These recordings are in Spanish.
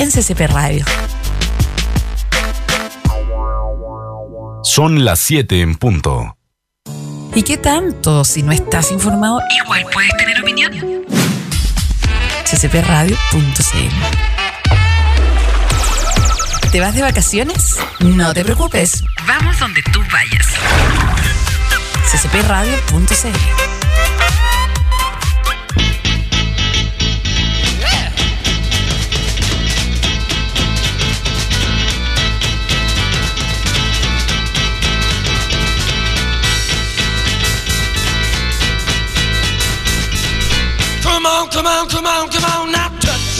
en CCP Radio. Son las 7 en punto. ¿Y qué tanto? Si no estás informado, igual puedes tener opinión. ccpradio.cl ¿Te vas de vacaciones? No te preocupes. Vamos donde tú vayas. ccpradio.cl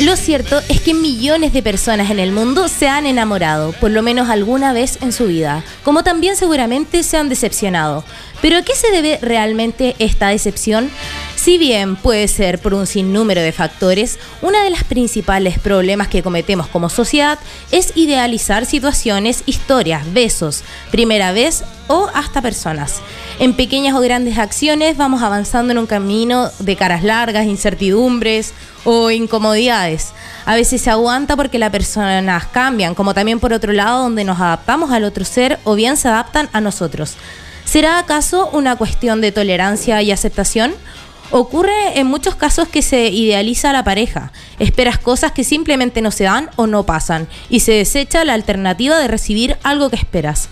Lo cierto es que millones de personas en el mundo se han enamorado, por lo menos alguna vez en su vida, como también seguramente se han decepcionado. Pero ¿a qué se debe realmente esta decepción? Si bien puede ser por un sinnúmero de factores, uno de los principales problemas que cometemos como sociedad es idealizar situaciones, historias, besos, primera vez o hasta personas. En pequeñas o grandes acciones vamos avanzando en un camino de caras largas, incertidumbres o incomodidades. A veces se aguanta porque las personas cambian, como también por otro lado donde nos adaptamos al otro ser o bien se adaptan a nosotros. ¿Será acaso una cuestión de tolerancia y aceptación? Ocurre en muchos casos que se idealiza a la pareja, esperas cosas que simplemente no se dan o no pasan y se desecha la alternativa de recibir algo que esperas.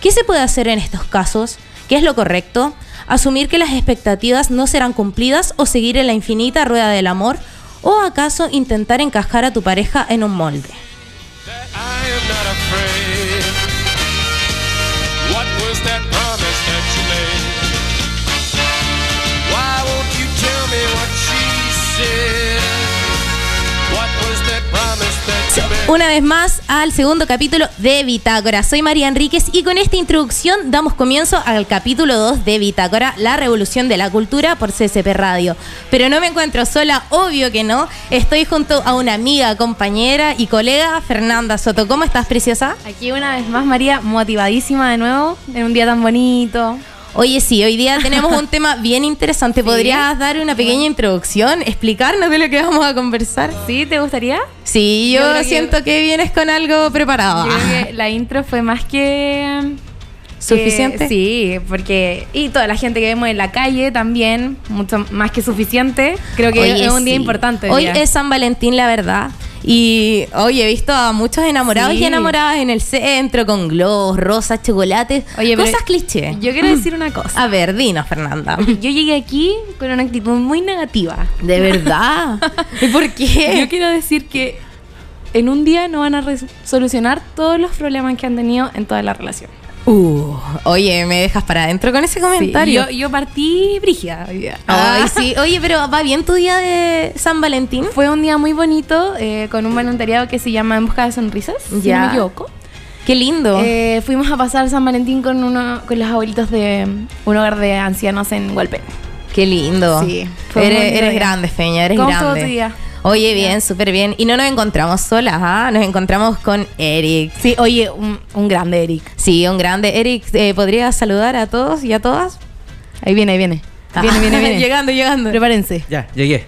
¿Qué se puede hacer en estos casos? ¿Qué es lo correcto? ¿Asumir que las expectativas no serán cumplidas o seguir en la infinita rueda del amor? ¿O acaso intentar encajar a tu pareja en un molde? Una vez más al segundo capítulo de Bitácora. Soy María Enríquez y con esta introducción damos comienzo al capítulo 2 de Bitácora, la revolución de la cultura por CCP Radio. Pero no me encuentro sola, obvio que no. Estoy junto a una amiga, compañera y colega, Fernanda Soto. ¿Cómo estás, preciosa? Aquí una vez más, María, motivadísima de nuevo, en un día tan bonito. Oye, sí, hoy día tenemos un tema bien interesante. ¿Podrías dar una pequeña introducción, explicarnos de lo que vamos a conversar? ¿Sí? ¿Te gustaría? Sí, yo, siento que... vienes con algo preparado. Yo creo que la intro fue más que... ¿Suficiente? sí, porque. Y toda la gente que vemos en la calle también, mucho más que suficiente. Creo que es un día importante. Hoy es San Valentín, la verdad. Y oye, he visto a muchos enamorados y enamoradas en el centro con globos, rosas, chocolates, oye, cosas cliché. Yo quiero decir una cosa. A ver, dinos, Fernanda. Yo llegué aquí con una actitud muy negativa. ¿De verdad? ¿Y por qué? Yo quiero decir que en un día no van a solucionar todos los problemas que han tenido en toda la relación. Uh, oye, me dejas para adentro con ese comentario. yo, partí brígida hoy día. Ay, ah. sí. Oye, pero ¿va bien tu día de San Valentín? Fue un día muy bonito eh, con un voluntariado que se llama En Busca de Sonrisas, si no me equivoco. Qué lindo. Eh, fuimos a pasar San Valentín con uno, con los abuelitos de un hogar de ancianos en Hualpe. Qué lindo. Sí. eres, grande, Feña, eres ¿Cómo grande. Todo tu día? Oye, bien, súper bien. Y no nos encontramos solas, ¿ah? Nos encontramos con Eric. Sí, oye, un, grande Eric. Sí, un grande. Eric, eh, ¿podrías saludar a todos y a todas? Ahí viene, ahí viene. Ah. Viene, viene, viene. llegando, llegando. Prepárense. Ya, llegué.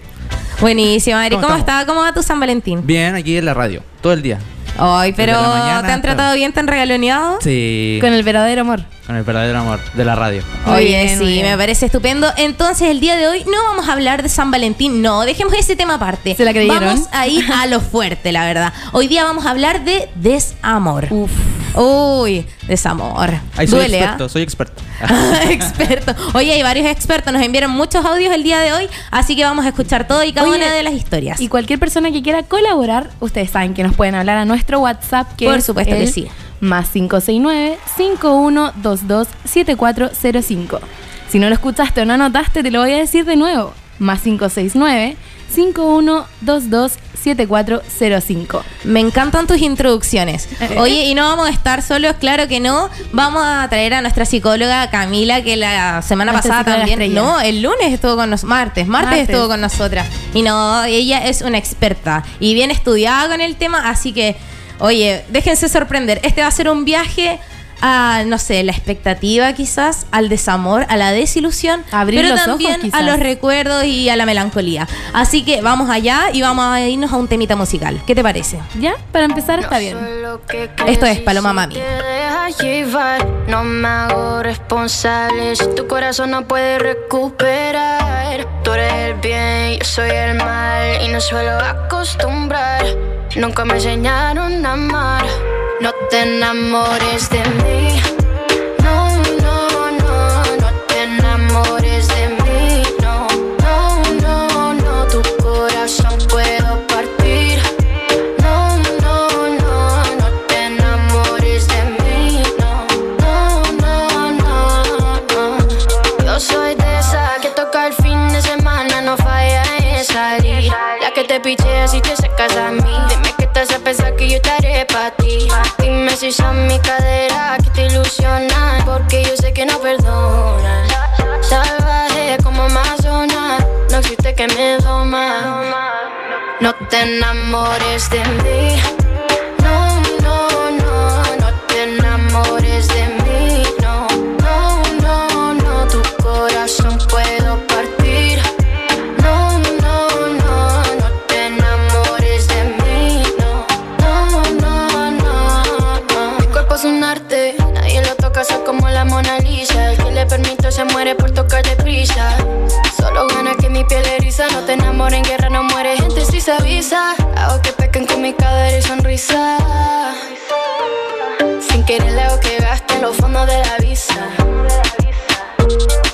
Buenísimo, Eric. ¿Cómo, está? ¿Cómo va tu San Valentín? Bien, aquí en la radio, todo el día. Ay, pero ¿te han tratado bien, te han regaloneado? Sí. Con el verdadero amor. Con el verdadero amor de la radio. Oye, sí, me parece estupendo. Entonces, el día de hoy no vamos a hablar de San Valentín, no, dejemos ese tema aparte. ¿Se la creyeron? Vamos a ir a lo fuerte, la verdad. Hoy día vamos a hablar de desamor. Uf. Uy, desamor. Ahí soy Duele, experto, ¿ah? soy experto. experto. Oye, hay varios expertos, nos enviaron muchos audios el día de hoy, así que vamos a escuchar todo y cada una de las historias. Y cualquier persona que quiera colaborar, ustedes saben que nos pueden hablar a nuestro WhatsApp, que Por supuesto que sí. Más 569-5122-7405. Si no lo escuchaste o no anotaste, te lo voy a decir de nuevo. Más 569 51227405. Me encantan tus introducciones. Eh. Oye, y no vamos a estar solos, claro que no. Vamos a traer a nuestra psicóloga Camila, que la semana pasada también. No, el lunes estuvo con nosotros. Martes, martes, estuvo con nosotras. Y no, ella es una experta y bien estudiada con el tema, así que, oye, déjense sorprender. Este va a ser un viaje a, no sé, la expectativa quizás, al desamor, a la desilusión, Abrir pero los también ojos, a los recuerdos y a la melancolía. Así que vamos allá y vamos a irnos a un temita musical. ¿Qué te parece? ¿Ya? Para empezar está bien. Esto es Paloma Mami. Llevar, no me hago responsable si tu corazón no puede recuperar. Tú eres el bien, yo soy el mal y no suelo acostumbrar. Nunca me enseñaron a amar. No te enamores de mí. Estaré para ti. Dime si son mi cadera que te ilusionan, porque yo sé que no perdonan. Salvaje como Amazona, no existe que me doma. No te enamores de mí. Permito se muere por tocar deprisa. Solo gana que mi piel eriza. No te enamores en guerra, no muere gente si se avisa. Hago que pequen con mi cadera y sonrisa. Sin querer le hago que gaste los fondos de la visa.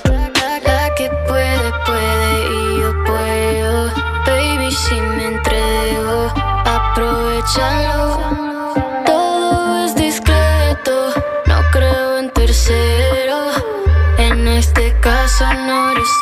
La, la que puede, puede y yo puedo. Baby, si me entrego, aprovechalo. Este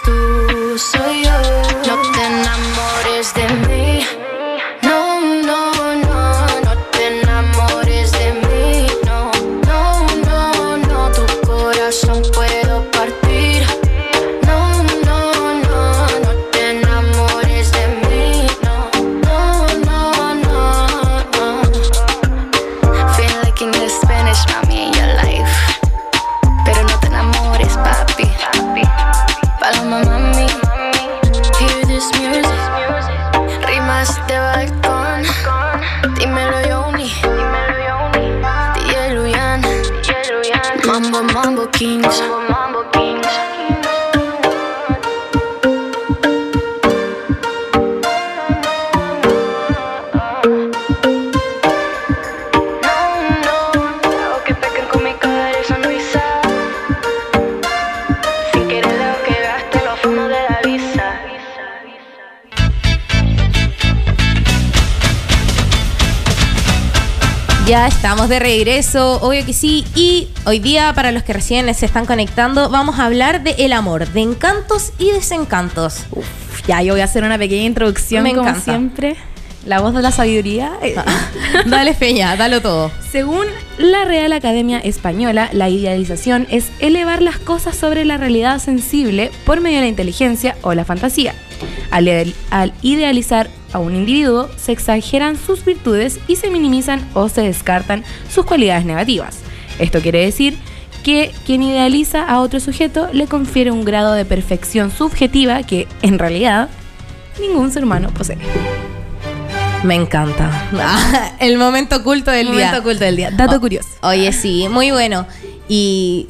Ya estamos de regreso, obvio que sí. Y hoy día, para los que recién se están conectando, vamos a hablar de el amor, de encantos y desencantos. Ya, yo voy a hacer una pequeña introducción, Me como encanta. siempre. La voz de la sabiduría. Dale, Feña, dalo todo. Según la Real Academia Española, la idealización es elevar las cosas sobre la realidad sensible por medio de la inteligencia o la fantasía. Al idealizar a un individuo, se exageran sus virtudes y se minimizan o se descartan sus cualidades negativas. Esto quiere decir que quien idealiza a otro sujeto le confiere un grado de perfección subjetiva que, en realidad, ningún ser humano posee. Me encanta. el momento oculto del Momento día. oculto del día. Dato O- curioso. Oye, sí, muy bueno. Y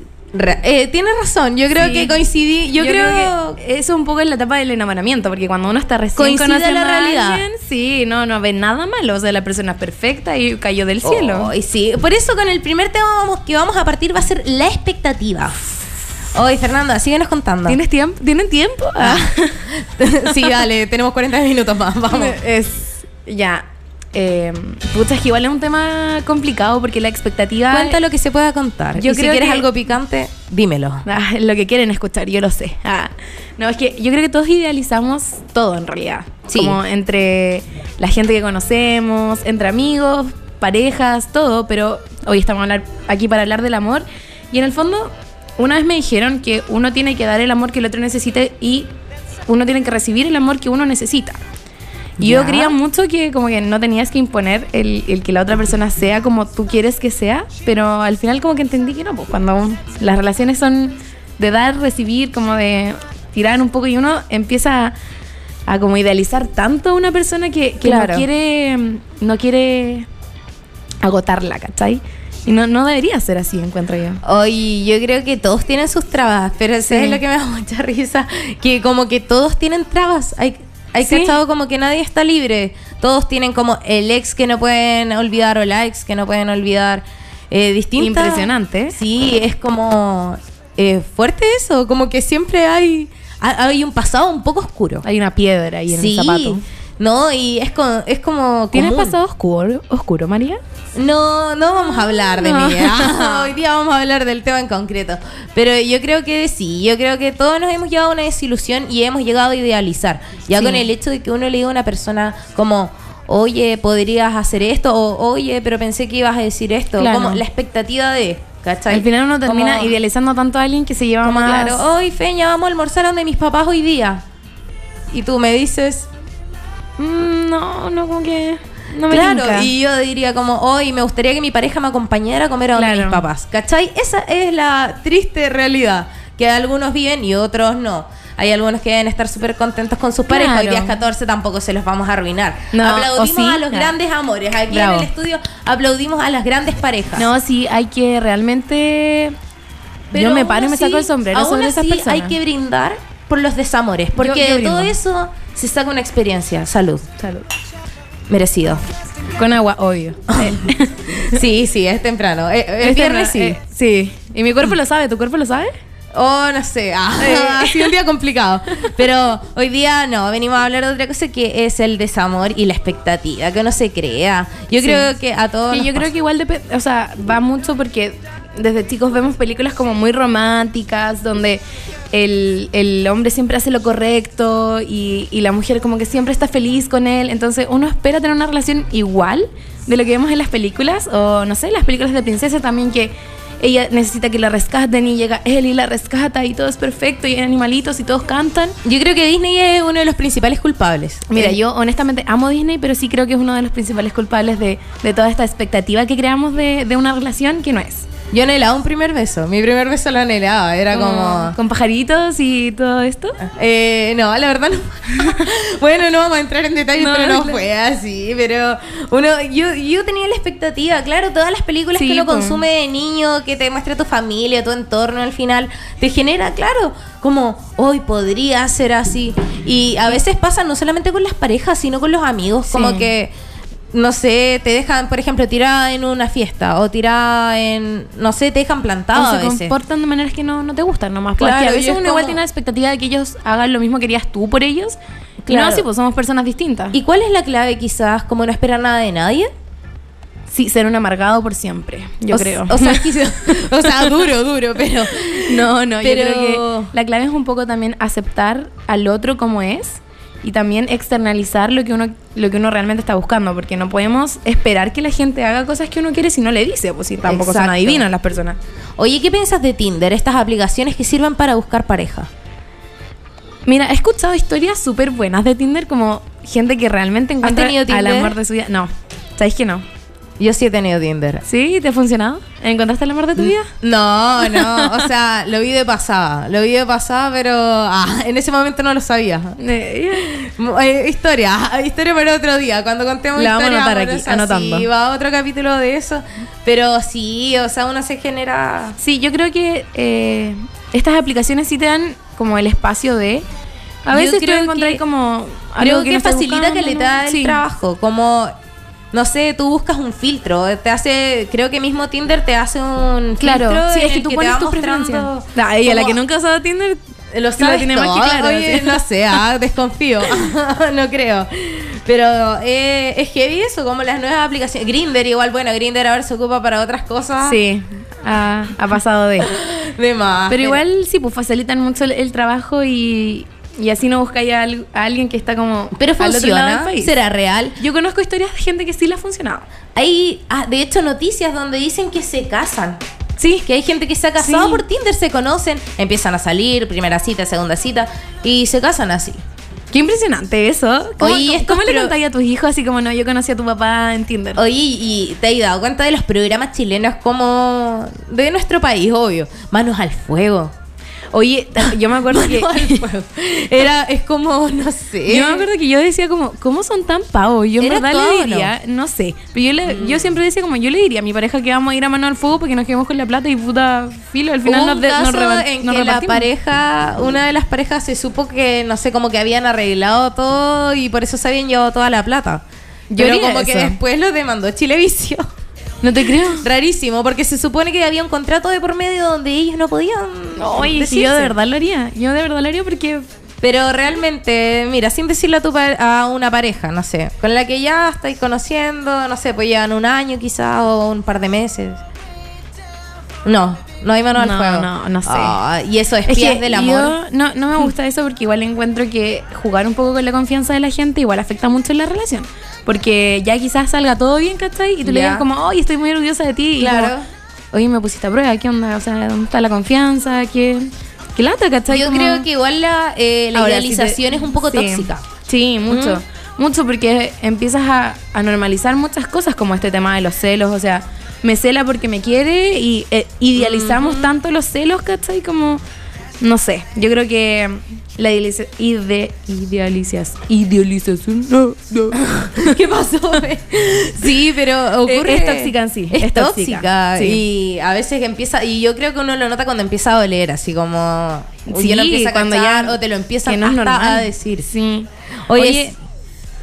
eh, tienes razón, yo creo Sí. que coincidí. Yo, creo, que eso un poco en la etapa del enamoramiento, porque cuando uno está recién Coincide la a realidad. alguien, sí, no, no ve nada malo. O sea, la persona es perfecta y cayó del cielo. Ay, sí. Por eso con el primer tema vamos, que vamos a partir va a ser la expectativa. Oye, Fernanda, síguenos contando. ¿Tienes tiempo? ¿Tienen tiempo? Ah. sí, dale, tenemos 40 minutos más, vamos. Es. Ya. Eh, pucha, es que igual es un tema complicado porque la expectativa. Cuenta lo que se pueda contar. Yo y si creo quieres que- algo picante, dímelo. Ah, lo que quieren escuchar, yo lo sé. Ah, no, es que yo creo que todos idealizamos todo en realidad. Sí. Como entre la gente que conocemos, entre amigos, parejas, todo, pero hoy estamos hablar- aquí para hablar del amor. Y en el fondo, una vez me dijeron que uno tiene que dar el amor que el otro necesite y uno tiene que recibir el amor que uno necesita. Y yo creía mucho que como que no tenías que imponer el, el que la otra persona sea como tú quieres que sea, pero al final como que entendí que no, pues cuando las relaciones son de dar, recibir, como de tirar un poco y uno empieza a, a como idealizar tanto a una persona que, que Claro. no quiere no quiere agotarla, ¿cachai? Y no, no debería ser así, encuentro yo. Oye, yo creo que todos tienen sus trabas, pero eso Sí. es lo que me da mucha risa, que como que todos tienen trabas. Hay, hay Sí. cachado como que nadie está libre. Todos tienen como el ex que no pueden olvidar o la ex que no pueden olvidar. Eh, distintas. Impresionante. Sí, es como eh, fuerte eso, como que siempre hay, ha- hay un pasado un poco oscuro. Hay una piedra ahí en sí, el zapato. No, y es, co- es como... ¿Tienes común. pasado oscuro, oscuro, María? No, no vamos a hablar de No. vida. Hoy día vamos a hablar del tema en concreto. Pero yo creo que sí, yo creo que todos nos hemos llevado a una desilusión y hemos llegado a idealizar. Ya Sí. con el hecho de que uno le diga a una persona como, oye, podrías hacer esto, o oye, pero pensé que ibas a decir esto. Claro. Como la expectativa de, ¿cachai? Al final uno termina Como- idealizando tanto a alguien que se lleva como más... claro, hoy Feña, vamos a almorzar donde mis papás hoy día. Y tú me dices, Mm, no, no, como que... No me claro, y yo diría como, hoy me gustaría que mi pareja me acompañara a comer a donde Claro. mis papás. ¿Cachai? Esa es la triste realidad, que algunos viven y otros no. Hay algunos que deben estar súper contentos con sus parejas. Hoy Claro. día es 14, tampoco se los vamos a arruinar. No, aplaudimos sí, a los ya. grandes amores. Aquí Bravo. en el estudio aplaudimos a las grandes parejas. No, sí, hay que realmente... Pero yo me paro y me saco el sombrero aún sobre esas así personas. hay que brindar por los desamores, porque yo de todo eso se saca una experiencia. Salud. Salud. Merecido. Con agua, obvio. Eh, Sí, sí, es temprano. Eh, El este viernes sí. eh, sí. Y mi cuerpo lo sabe, ¿tu cuerpo lo sabe? Oh, no sé. Ah, ha sido un día complicado. Pero hoy día no, venimos a hablar de otra cosa que es el desamor y la expectativa, que uno se crea. Yo Sí. creo que a todos. Nos yo creo pasa. que igual depende, o sea, va mucho porque desde chicos vemos películas como muy románticas, donde el, el hombre siempre hace lo correcto y, y la mujer como que siempre está feliz con él. Entonces uno espera tener una relación igual de lo que vemos en las películas, o no sé, las películas de princesa también que ella necesita que la rescaten y llega él y la rescata y todo es perfecto y hay animalitos y todos cantan. Yo creo que Disney es uno de los principales culpables. Mira, Eh, yo honestamente amo Disney, pero sí creo que es uno de los principales culpables de, de toda esta expectativa que creamos de, de una relación que no es. Yo anhelaba un primer beso. Mi primer beso lo anhelaba. Era como. Con pajaritos y todo esto. Eh, no, la verdad no. bueno, no vamos a entrar en detalles, No, pero no claro. fue así. Pero uno, yo, yo tenía la expectativa, claro, todas las películas Sí, que uno consume de niño, que te muestra tu familia, tu entorno al final, te genera, claro, como hoy podría ser así. Y a veces pasa no solamente con las parejas, sino con los amigos, como Sí. que. No sé, te dejan, por ejemplo, tirada en una fiesta o tirada en, no sé, te dejan plantado o a se veces. comportan de maneras que no, no te gustan nomás. Claro, Porque a y veces es uno igual tiene la expectativa de que ellos hagan lo mismo que querías tú por ellos. Y Claro. no así, pues somos personas distintas. ¿Y cuál es la clave quizás? Como no esperar nada de nadie. sí, ser un amargado por siempre, yo O creo. O sea, quizás- o sea, duro, duro, pero. No, no, Pero- yo creo que la clave es un poco también aceptar al otro como es y también externalizar lo que uno lo que uno realmente está buscando, porque no podemos esperar que la gente haga cosas que uno quiere si no le dice, pues si tampoco son Exacto. adivinas las personas. Oye, ¿qué piensas de Tinder? Estas aplicaciones que sirven para buscar pareja. Mira, he escuchado historias súper buenas de Tinder, como gente que realmente encuentra al amor de su vida. No, ¿sabéis que no? Yo sí he tenido Tinder. ¿Sí? ¿Te ha funcionado? ¿Encontraste el amor de tu vida? No, no, o sea, lo vi de pasada, lo vi de pasada, pero ah, en ese momento no lo sabía. Eh, Eh, historia, historia para otro día, cuando contemos La vamos a anotar aquí, anotando. sí, va otro capítulo de eso, pero sí, o sea, uno se genera... Sí, yo creo que eh, estas aplicaciones sí te dan como el espacio de... A veces creo tú encontrás que- como Creo algo que, no estás facilita que le da el Sí. trabajo, como no sé, tú buscas un filtro, te hace, creo que mismo Tinder te hace un Claro, filtro sí, es que tú te pones tus preferencias. Ah, y a la que nunca ha usado Tinder, lo sabes tiene más que todo. claro, Oye, no sé, ah, desconfío, no creo. Pero eh, es heavy eso, como las nuevas aplicaciones. Grinder igual, bueno, Grinder ahora se ocupa para otras cosas. sí, ha, ha pasado de... De más. Pero igual sí, pues facilitan mucho el, el trabajo y, y así no buscáis a, a alguien que está como Pero funciona, será real. Yo conozco historias de gente que sí le ha funcionado. Hay, ah, de hecho, noticias donde dicen que se casan. Sí, Que hay gente que se ha casado Sí. por Tinder, se conocen, empiezan a salir, primera cita, segunda cita, y se casan así. Qué impresionante eso. ¿Cómo, Oye, cómo- le contáis a tus hijos así como no, yo conocí a tu papá en Tinder? Oye, y te has dado cuenta de los programas chilenos como de nuestro país, obvio. Manos al fuego. Oye, yo me acuerdo que... Era, es como, no sé. Yo me acuerdo que yo decía como, ¿cómo son tan pavos? Yo en ¿Era verdad le no? diría, no, sé, pero yo, le, yo siempre decía como, yo le diría a mi pareja que vamos a ir a mano al fuego porque nos quedamos con la plata y puta filo, al final nos, de- caso nos, reba- en nos que la pareja, una de las parejas se supo que, no sé, como que habían arreglado todo y por eso se habían llevado toda la plata. Yo Pero como que después lo demandó Chilevisión. No te creo. Rarísimo, porque se supone que había un contrato de por medio donde ellos no podían. Decirse. yo de verdad lo haría. Yo de verdad lo haría porque... Pero realmente, mira, sin decirle a, tu a una pareja, no sé, con la que ya estáis conociendo, no sé, pues llevan un año quizás o un par de meses. No, no hay mano al No, fuego. no, no sé. Y eso es que del amor. yo no, no me gusta eso porque igual encuentro que jugar un poco con la confianza de la gente igual afecta mucho en la relación. Porque ya quizás salga todo bien, ¿cachai? Y tú le digas como, oye, estoy muy orgullosa de ti. Claro. Y como, oye, me pusiste a prueba, ¿qué onda? O sea, ¿dónde está la confianza? ¿Qué, qué lata, cachai? Yo Como- creo que igual la, eh, la Ahora, si te- idealización es un poco sí. tóxica. Sí, mucho. Mucho porque empiezas a, a normalizar muchas cosas como este tema de los celos. O sea, me cela porque me quiere y eh, idealizamos tanto los celos, ¿cachai? Como, no sé, yo creo que la idealiza- ide- idealizas- idealización, no, no. ¿Qué pasó? sí, pero ocurre. Es tóxica en sí, Es, es tóxica. tóxica, sí. Y a veces empieza. Y yo creo que uno lo nota cuando empieza a doler, así como. Sí, ya lo empieza a cuando cachar, ya- o te lo empiezan no hasta a decir. Sí. Oye,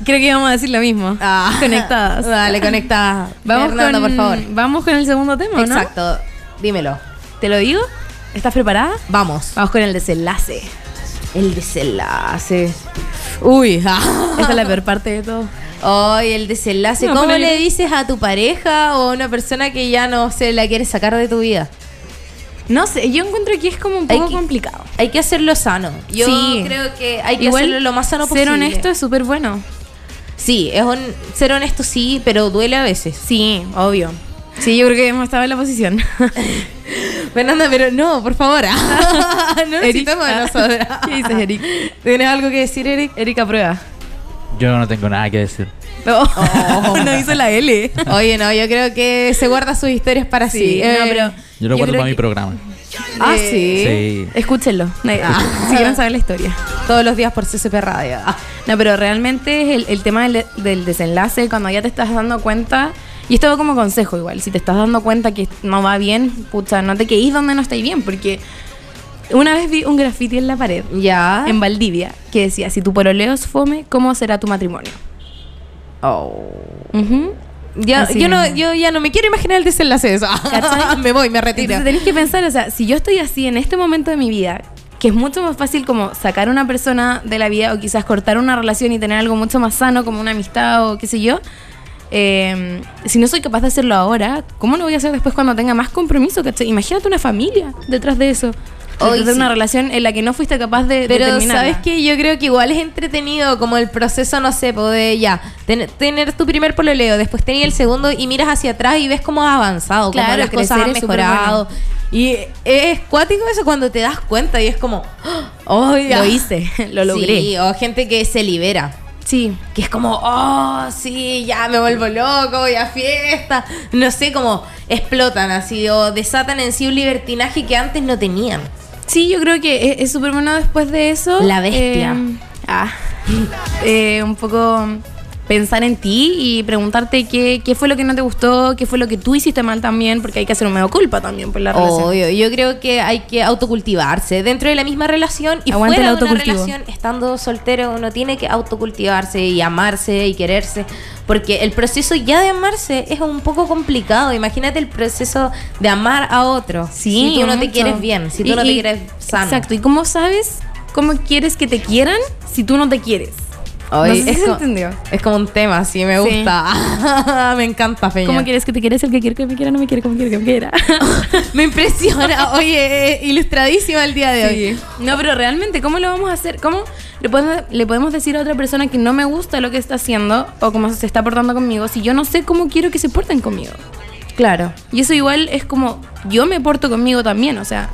creo que íbamos a decir lo mismo. Ah. Conectadas. Dale, conectadas. Vamos Fernanda, con, por favor. Vamos con el segundo tema, ¿no? Exacto. Dímelo. ¿Te lo digo? ¿Estás preparada? Vamos. Vamos con el desenlace. El desenlace. Uy, Esta es la peor parte de todo. Ay, el desenlace. No, ¿Cómo le dices a tu pareja o a una persona que ya no se la quiere sacar de tu vida? No sé, yo encuentro que es como un Hay poco que- complicado. Hay que hacerlo sano. Yo Sí. creo que hay que Igual, hacerlo lo más sano posible. Ser honesto es súper bueno. Sí, es un, ser honesto sí, pero duele a veces. Sí, obvio. Sí, yo creo que hemos estado en la posición. Fernanda, pero no, por favor. no necesitamos de Eric. nosotras. ¿Qué dices, Eric? ¿Tienes algo que decir, Eric? Erika prueba. Yo no tengo nada que decir. No, no hizo la L. Oye, no, yo creo que se guarda sus historias para sí. Sí, Eh, no, pero Yo lo guardo creo para mi que- programa. Ah, Eh, sí. Sí. Escúchenlo. eh, Si quieren saber la historia. Todos los días por CCP Radio. Ah. No, pero realmente es el, el tema del, del desenlace, cuando ya te estás dando cuenta, y esto va como consejo igual, si te estás dando cuenta que no va bien, pucha, no te queís donde no estáis bien, porque una vez vi un graffiti en la pared, Ya. en Valdivia, que decía, si tu pololeo es fome, ¿cómo será tu matrimonio? Oh. Ujú. Ya, Así yo, no, yo ya no me quiero imaginar el desenlace de eso. Me voy, me retiro. Entonces tenés que pensar, o sea, si yo estoy así en este momento de mi vida, que es mucho más fácil como sacar a una persona de la vida o quizás cortar una relación y tener algo mucho más sano como una amistad o qué sé yo, eh, si no soy capaz de hacerlo ahora, ¿cómo lo voy a hacer después cuando tenga más compromiso? ¿cachai? Imagínate una familia detrás de eso. Hoy de sí. una relación en la que no fuiste capaz de, Pero sabes que yo creo que igual es entretenido como el proceso, no sé, de ya, ten- tener tu primer pololeo, después tener el segundo y miras hacia atrás y ves cómo has avanzado, cómo las cosas han mejorado. Y es cuático eso cuando te das cuenta y es como, oh, ya. Lo hice, lo logré. Sí, o gente que se libera. Sí. Que es como, oh, sí, ya me vuelvo loco, voy a fiesta. No sé, como explotan así o desatan en sí un libertinaje que antes no tenían. Sí, yo creo que es- es súper bueno después de eso. La bestia. eh, ah, eh, un poco pensar en ti y preguntarte qué, qué fue lo que no te gustó, qué fue lo que tú hiciste mal también, porque hay que hacer un medio culpa también por la relación. Obvio, yo creo que hay que autocultivarse dentro de la misma relación y Aguante fuera de una relación, estando soltero, uno tiene que autocultivarse y amarse y quererse, porque el proceso ya de amarse es un poco complicado. Imagínate el proceso de amar a otro. Sí, si tú no te quieres bien, si tú Y- no te y- quieres sano. Exacto. ¿Y cómo sabes cómo quieres que te quieran si tú no te quieres? Ay, no sé si es, se co- entendió. es como un tema, sí, me Sí. gusta. me encanta, Peña. ¿Cómo quieres que te quieres? El que quiere que me quiera no me quiere como quiere que me quiera. me impresiona. Oye, eh, ilustradísima el día de hoy. No, pero realmente, ¿cómo lo vamos a hacer? ¿Cómo le podemos, le podemos decir a otra persona que no me gusta lo que está haciendo o cómo se está portando conmigo si yo no sé cómo quiero que se porten conmigo? Claro. Y eso igual es como yo me porto conmigo también, o sea,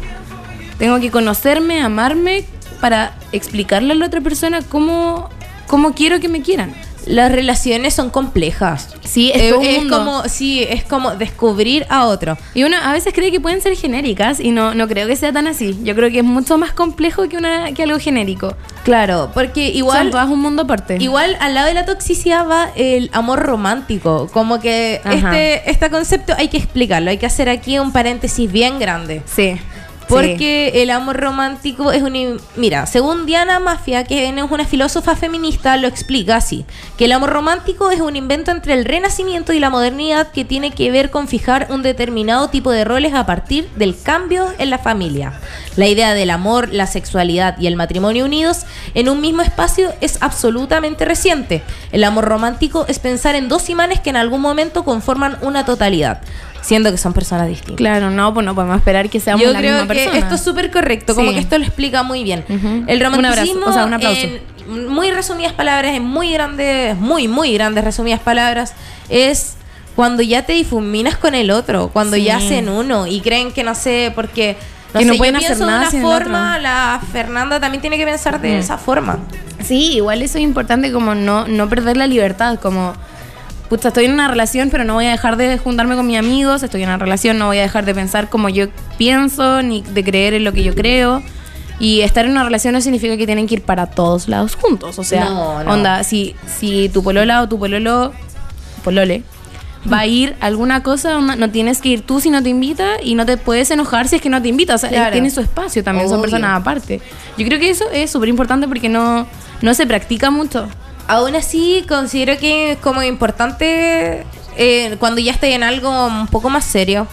tengo que conocerme, amarme para explicarle a la otra persona cómo, cómo quiero que me quieran. Las relaciones son complejas. Sí, es Eh, todo un es mundo. como, sí, es como descubrir a otro. Y uno a veces cree que pueden ser genéricas y no, no creo que sea tan así. Yo creo que es mucho más complejo que, una, que algo genérico. Claro, porque Son igual todas un mundo aparte. Igual al lado de la toxicidad va el amor romántico. Como que Ajá. este, este concepto hay que explicarlo. Hay que hacer aquí un paréntesis bien grande. Sí. Porque el amor romántico es un... in- Mira, según Diana Mafia, que es una filósofa feminista, lo explica así. Que el amor romántico es un invento entre el renacimiento y la modernidad que tiene que ver con fijar un determinado tipo de roles a partir del cambio en la familia. La idea del amor, la sexualidad y el matrimonio unidos en un mismo espacio es absolutamente reciente. El amor romántico es pensar en dos imanes que en algún momento conforman una totalidad, siendo que son personas distintas. Claro, no, pues no podemos esperar que seamos Yo la creo misma que persona. esto es súper correcto, como Sí. que esto lo explica muy bien. El Un abrazo, romanticismo, o sea, un aplauso. en muy resumidas palabras, en muy grandes, muy, muy grandes resumidas palabras, es cuando ya te difuminas con el otro, cuando Sí. ya hacen uno y creen que no sé, porque no Que no sé, pueden yo hacer pienso nada de una sin el forma, otro. la Fernanda también tiene que pensar de Mm. esa forma. Sí, igual eso es importante como no, no perder la libertad, como puta, estoy en una relación, pero no voy a dejar de juntarme con mis amigos, estoy en una relación, no voy a dejar de pensar como yo pienso, ni de creer en lo que yo creo. Y estar en una relación no significa que tienen que ir para todos lados juntos. O sea, No, no. onda, si, si tu polola o tu pololo, polole, va a ir a alguna cosa, onda, no tienes que ir tú si no te invita y no te puedes enojar si es que no te invita. O sea, Claro. tiene su espacio también, son Obvio. personas aparte. Yo creo que eso es súper importante porque no, no se practica mucho. Aún así, considero que es como importante eh, cuando ya estés en algo un poco más serio.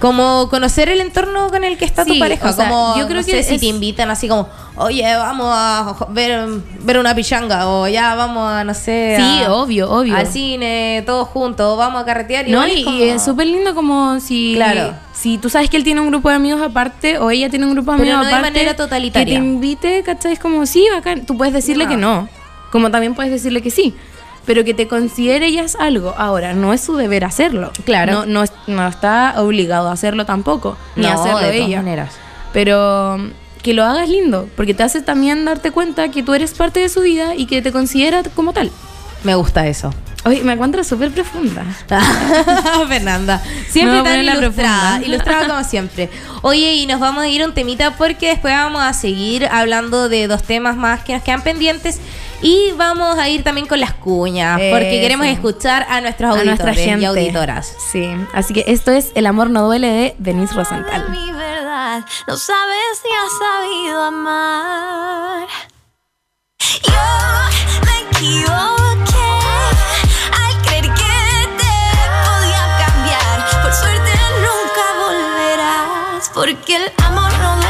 Como conocer el entorno con el que está tu pareja. o sea, como, yo creo no que sé si te invitan así como, oye, vamos a ver, ver una pichanga. O ya vamos a, no sé. Sí, a- obvio, obvio. Al cine, todos juntos. o Vamos a carretear. No, y, es como- y es súper lindo como si, Claro. si tú sabes que él tiene un grupo de amigos aparte o ella tiene un grupo de Pero amigos no de aparte. manera totalitaria. Que te invite, ¿cachai? Es como, sí, bacán. Tú puedes decirle No. que no, como también puedes decirle que sí. Pero que te considere ya es algo. Ahora, no es su deber hacerlo. Claro. No, no, no está obligado a hacerlo tampoco. Ni a No, hacerlo de todas ella. maneras. Pero mm, que lo hagas lindo. Porque te hace también darte cuenta que tú eres parte de su vida y que te considera como tal. Me gusta eso. Oye, me encuentro súper profunda. Fernanda, siempre a tan ilustrada, profunda. ilustrada como siempre. Oye, y nos vamos a ir un temita porque después vamos a seguir hablando de dos temas más que nos quedan pendientes y vamos a ir también con las cuñas porque Eso. queremos escuchar a nuestros a nuestra auditores gente. y auditoras. Sí, así que esto es El amor no duele de Denise Rosenthal. mi verdad, no sabes ni has sabido amar. Yo me equivoqué al creer que te podía cambiar. Por suerte nunca volverás, porque el amor no duele,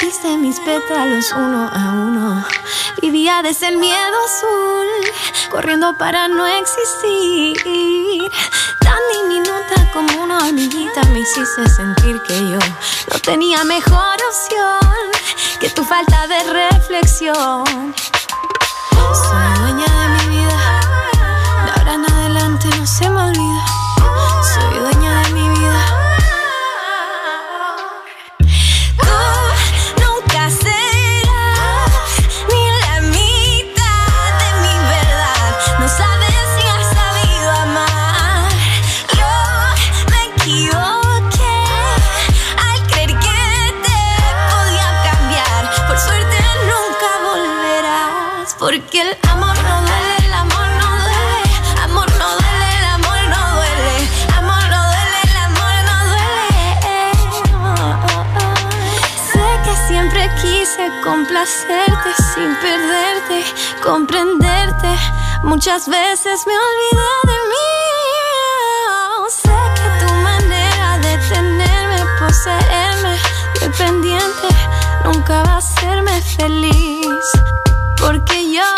rompiste mis pétalos uno a uno. Vivía desde el miedo azul, corriendo para no existir. Tan diminuta como una hormiguita me hiciste sentir que yo no tenía mejor opción que tu falta de reflexión. Sin perderte, comprenderte. Muchas veces me olvidé de mí. Sé que tu manera de tenerme, poseerme, dependiente, nunca va a hacerme feliz. Porque yo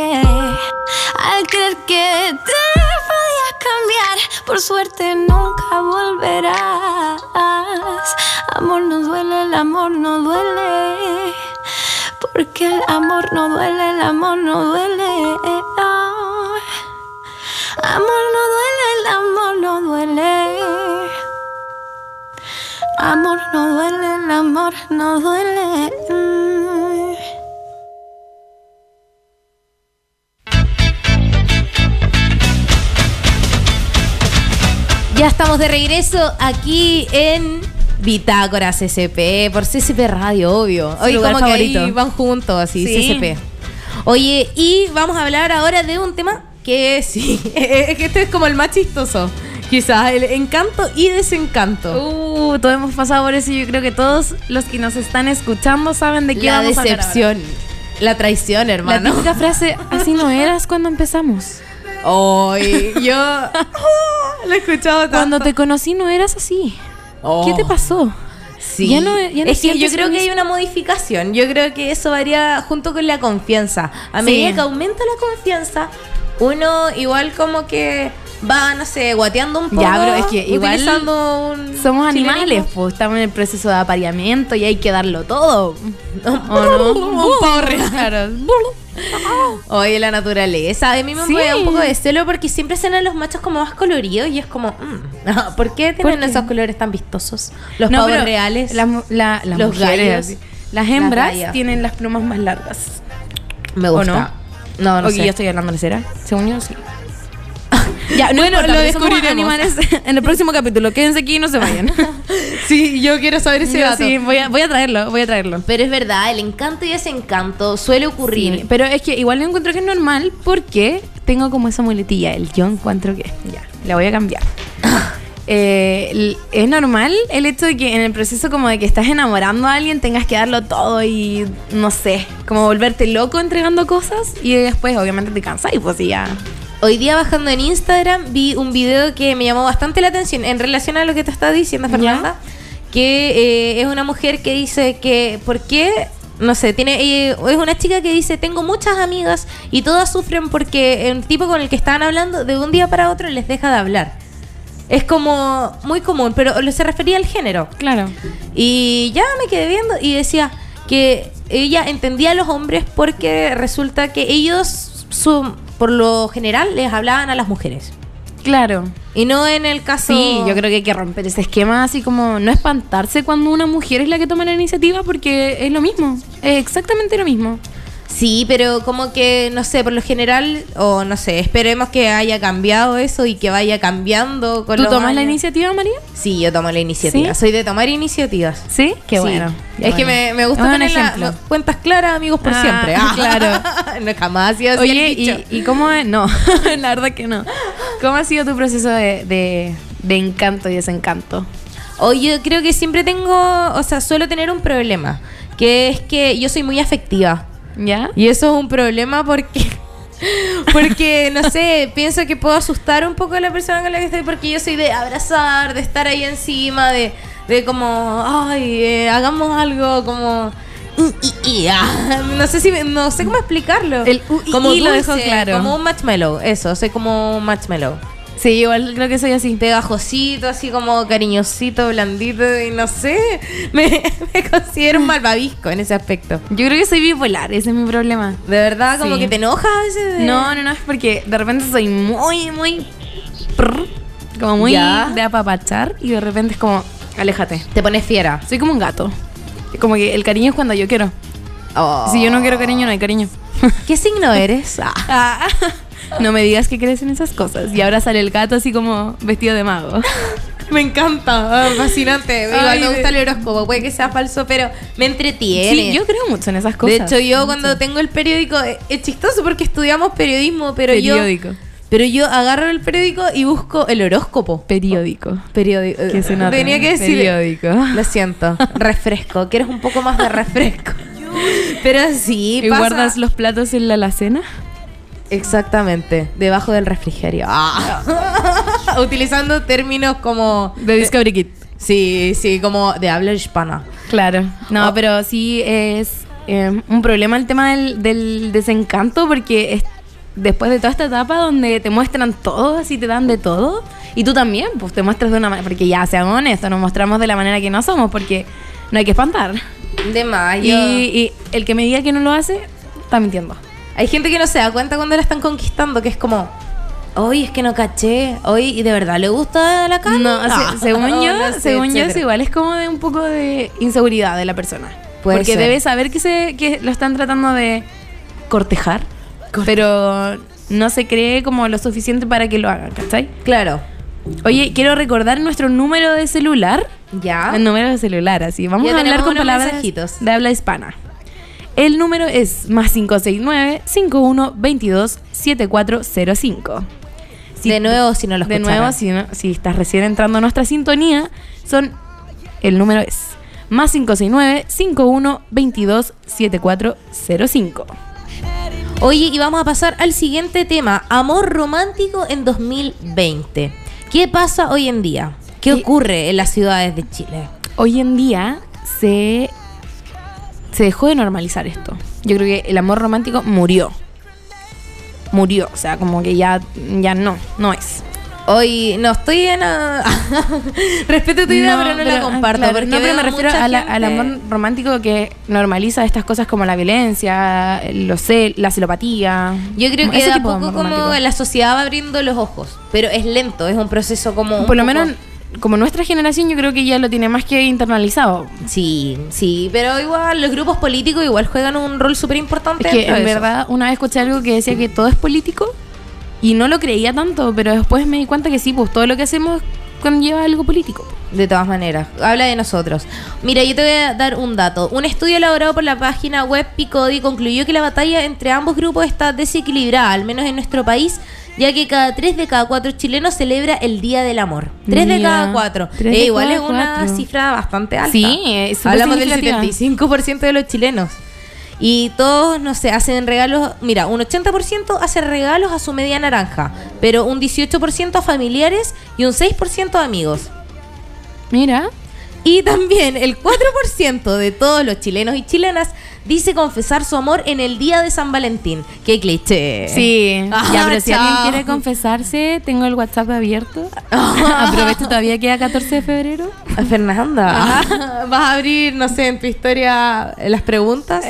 al creer que te podías cambiar. Por suerte nunca volverás. Amor no duele, el amor no duele. Porque el amor no duele, el amor no duele. Amor no duele, el amor no duele. Amor no duele, el amor no duele. Mm. Ya estamos de regreso aquí en Bitácora CCP, por CCP Radio, obvio. Hoy como que ahí van juntos, así, Sí. CCP. Oye, y vamos a hablar ahora de un tema que sí, es que este es como el más chistoso. Quizás el encanto y desencanto. Uh, todos hemos pasado por eso y yo creo que todos los que nos están escuchando saben de qué la vamos a hablar ahora. decepción, la traición, La hermano. típica frase, así no eras cuando empezamos. Hoy yo lo he escuchado tanto. Cuando te conocí no eras así. Oh. ¿Qué te pasó? Sí. Ya no- ya no es que yo creo que hay una modificación. Yo creo que eso varía junto con la confianza. A Sí. medida que aumenta la confianza, uno igual como que va, no sé, guateando un poco. Ya, pero es que igual un Somos animales, chilenismo. pues estamos en el proceso de apareamiento y hay que darlo todo. ¿O no? Un. Oye, la naturaleza. A mí me Sí. mueve un poco de celo porque siempre salen los machos como más coloridos y es como, mm, ¿por qué tienen qué? esos colores tan vistosos? Los No, pavos reales. Las, mu- la- las Los mujeres, gallos. Las hembras tienen las plumas más largas. me ¿o gusta. No, no Ok, sé. yo estoy hablando de cera. Según yo, sí. Ya, no Bueno, importa, lo descubriremos. animales en el próximo capítulo. Quédense aquí y no se vayan. Sí, yo quiero saber ese Yo dato. sí, voy a, voy a traerlo, voy a traerlo. Pero es verdad, el encanto y desencanto suele ocurrir. Sí, pero es que igual yo encuentro que es normal porque tengo como esa muletilla. El yo encuentro que. Ya, la voy a cambiar. Eh, es normal el hecho de que en el proceso como de que estás enamorando a alguien tengas que darlo todo y no sé, como volverte loco entregando cosas y después obviamente te cansas y pues ya. Hoy día bajando en Instagram vi un video que me llamó bastante la atención en relación a lo que te está diciendo Fernanda, que eh, es una mujer que dice que ¿por qué? No sé, tiene eh, es una chica que dice, tengo muchas amigas y todas sufren porque el tipo con el que estaban hablando de un día para otro les deja de hablar. Es como muy común, pero se refería al género. Claro. Y ya me quedé viendo y decía que ella entendía a los hombres porque resulta que ellos, su- por lo general, les hablaban a las mujeres. Claro. Y no en el caso... Sí, yo creo que hay que romper ese esquema así como no espantarse cuando una mujer es la que toma la iniciativa porque es lo mismo, es exactamente lo mismo. Sí, pero como que, no sé, por lo general, o no sé, esperemos que haya cambiado eso y que vaya cambiando con ¿Tú tomas la iniciativa, María? Sí, yo tomo la iniciativa. ¿Sí? Soy de tomar iniciativas. Sí, qué Sí. bueno. qué es que me, me gusta un tener la- cuentas claras, amigos, por Ah, siempre. claro. no, jamás ha sido así Oye, el. ¿y, y cómo es? No, la verdad que no. ¿Cómo ha sido tu proceso de, de- de encanto y desencanto? Hoy yo creo que siempre tengo, o sea, suelo tener un problema, que es que yo soy muy afectiva. ¿Ya? Y eso es un problema porque, porque no sé, pienso que puedo asustar un poco a la persona con la que estoy porque yo soy de abrazar, de estar ahí encima, de, de como, ay, eh, hagamos algo como... ah, no sé si no sé cómo explicarlo El u- como lo dejó claro. como un marshmallow eso soy como un marshmallow Sí, igual creo que soy así. pegajosito, así como cariñosito, blandito, y no sé, me, me considero un malvavisco en ese aspecto. Yo creo que soy bipolar, ese es mi problema. De verdad, como Sí. que te enojas a veces. de- No, no, no, es porque de repente soy muy, muy. prr, como muy Ya. de apapachar y de repente es como, aléjate. Te pones fiera. Soy como un gato. Como que el cariño es cuando yo quiero. Oh. Si yo no quiero cariño, no hay cariño. ¿Qué signo eres? Ah. Ah, no me digas que crees en esas cosas. Y ahora sale el gato así como vestido de mago. Me encanta, fascinante. Igual Ay, me gusta el horóscopo, puede que sea falso, pero me entretiene. Sí, yo creo mucho en esas cosas. de hecho, yo cuando tengo el periódico, eh, es chistoso porque estudiamos periodismo, pero Periódico. yo. Pero yo agarro el periódico y busco el horóscopo. Periódico. Periódico. Que se nota. Tenía que decir. Periódico. Lo siento. Refresco. ¿Quieres un poco más de refresco? Pero sí, ¿Y pasa- guardas los platos en la alacena? Exactamente. Debajo del refrigerio. Ah. Utilizando términos como. De Discovery Kid. Sí, sí, como de habla hispana. Claro. No, Oh. pero sí es eh, un problema el tema del, del desencanto porque es después de toda esta etapa donde te muestran todo, así te dan de todo, y tú también, pues te muestras de una manera, porque ya seamos honestos, nos mostramos de la manera que no somos, porque no hay que espantar. De más, Y, y el que me diga que no lo hace, está mintiendo. Hay gente que no se da cuenta cuando la están conquistando, que es como, hoy es que no caché, hoy y de verdad le gusta la carne. No, se- según yo, no sé, según yo, es etcétera. igual, es como de un poco de inseguridad de la persona. Puede Porque ser. debe saber que, se, que lo están tratando de cortejar, pero no se cree como lo suficiente para que lo hagan, ¿cachai? Claro. Oye, quiero recordar nuestro número de celular. Ya. El número de celular, así. Vamos Ya a hablar con palabras mensajitos. de habla hispana. El número es más 569-5122-7405. Si- de nuevo, si no lo de escucharon. nuevo, si, no- si estás recién entrando a nuestra sintonía, son el número es más 569-5122-7405. Oye, y vamos a pasar al siguiente tema, amor romántico en 2020. ¿Qué pasa hoy en día? ¿Qué Y- ocurre en las ciudades de Chile? Hoy en día se, se dejó de normalizar esto. Yo creo que el amor romántico murió. Murió, o sea, como que ya, ya no, no es. Hoy no estoy en... Respeto tu idea, No, pero no la pero, ah, comparto. claro, porque no, pero me refiero a la- al amor romántico que normaliza estas cosas como la violencia, los cel, la celopatía. Yo creo que de a de poco como la sociedad va abriendo los ojos, pero es lento, es un proceso como... Por lo menos, como nuestra generación, yo creo que ya lo tiene más que internalizado. Sí, sí, pero igual los grupos políticos igual juegan un rol súper importante. Es que en eso. verdad una vez escuché algo que decía que todo es político y no lo creía tanto, pero después me di cuenta que sí, pues todo lo que hacemos conlleva algo político. De todas maneras, habla de nosotros. Mira, yo te voy a dar un dato. Un estudio elaborado por la página web Picodi concluyó que la batalla entre ambos grupos está desequilibrada, al menos en nuestro país, ya que cada tres de cada cuatro chilenos celebra el Día del Amor. Tres de cada cuatro. Eh, igual cada es una cuatro. cifra bastante alta. Sí, es Hablamos del significativa. 75% de los chilenos. Y todos, no sé, hacen regalos. Mira, un 80% hace regalos a su media naranja, pero un 18% a familiares y un 6% a amigos. Mira, Y también el 4% de todos los chilenos y chilenas dice confesar su amor en el día de San Valentín. Qué cliché. sí. Ah, ya, pero si alguien quiere confesarse, tengo el WhatsApp abierto. Aprovecho, todavía queda 14 de febrero. Ah, Fernanda, vas a abrir, no sé, en tu historia eh, las preguntas.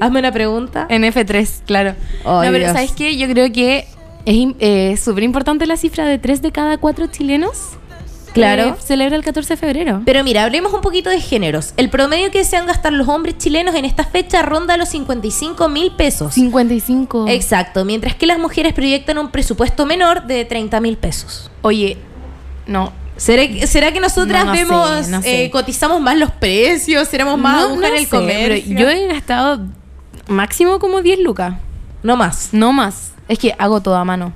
Hazme una pregunta. En F3, claro. Ay, no, pero Dios. ¿sabes qué? Yo creo que es eh, súper importante la cifra de 3 de cada 4 chilenos. Claro. eh, celebra el 14 de febrero. Pero mira, hablemos un poquito de géneros. El promedio que desean gastar los hombres chilenos en esta fecha ronda los 55 mil pesos. 55. Exacto, mientras que las mujeres proyectan un presupuesto menor de 30 mil pesos. Oye, no. ¿Será, será que nosotras No, no sé, vemos, no sé. eh, cotizamos más los precios? ¿Seremos más no, agujas en el sé, comercio? yo he gastado máximo como 10 lucas. No más. No más. Es que hago todo a mano.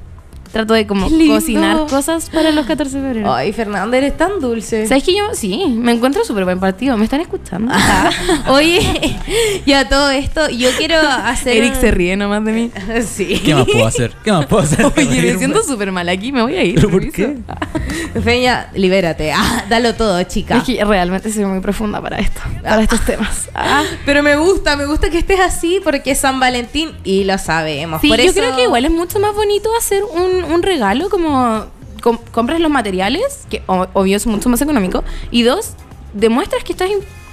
Trato de como cocinar cosas para los 14 de febrero. Ay, Fernanda, eres tan dulce. ¿Sabes que yo? Sí, me encuentro súper buen partido. ¿Me están escuchando? Oye, ya todo esto, yo quiero hacer... Eric se ríe nomás de mí. Sí. ¿Qué más puedo hacer? ¿Qué más puedo hacer? Oye, me siento súper mal aquí. Me voy a ir. ¿Pero por qué? Feña, libérate. Ah, dalo todo, chica. Es que realmente soy muy profunda para esto, para estos temas. Ah. Pero me gusta, me gusta que estés así porque es San Valentín y lo sabemos. Sí, Por yo eso- creo que igual es mucho más bonito hacer un, un regalo como com- compras los materiales, que obvio es mucho más económico, y dos, demuestras que estás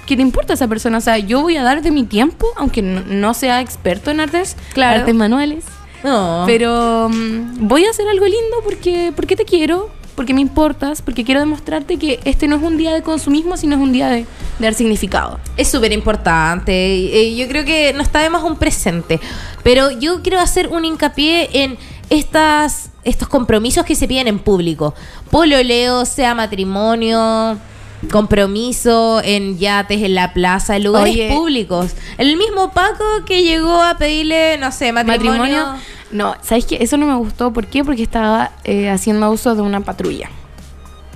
que te importa esa persona. O sea, yo voy a dar de mi tiempo, aunque no, no sea experto en artes, Claro. artes manuales, No. pero mm, voy a hacer algo lindo porque, porque te quiero, porque me importas, porque quiero demostrarte que este no es un día de consumismo, sino es un día de, de dar significado. Es súper importante. Eh, Yo creo que no está de más un presente. Pero yo quiero hacer un hincapié en estas, estos compromisos que se piden en público. Pololeo, sea matrimonio, compromiso en yates, en la plaza, en lugares Oye. públicos. El mismo Paco que llegó a pedirle, no sé, matrimonio. matrimonio. No, ¿sabes qué? Eso no me gustó. ¿Por qué? Porque estaba eh, haciendo uso de una patrulla.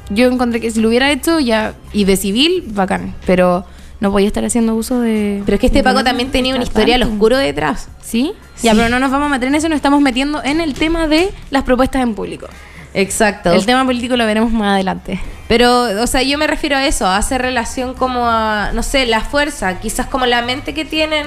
Yo encontré que si lo hubiera hecho ya, y de civil, bacán. Pero no podía estar haciendo uso de. Pero es que este Paco también tenía una historia al oscuro detrás. ¿Sí? Sí. Ya, pero no nos vamos a meter en eso, nos estamos metiendo en el tema de las propuestas en público. Exacto. El tema político lo veremos más adelante. Pero, o sea, yo me refiero a eso, a hacer relación como a, no sé, la fuerza, quizás como la mente que tienen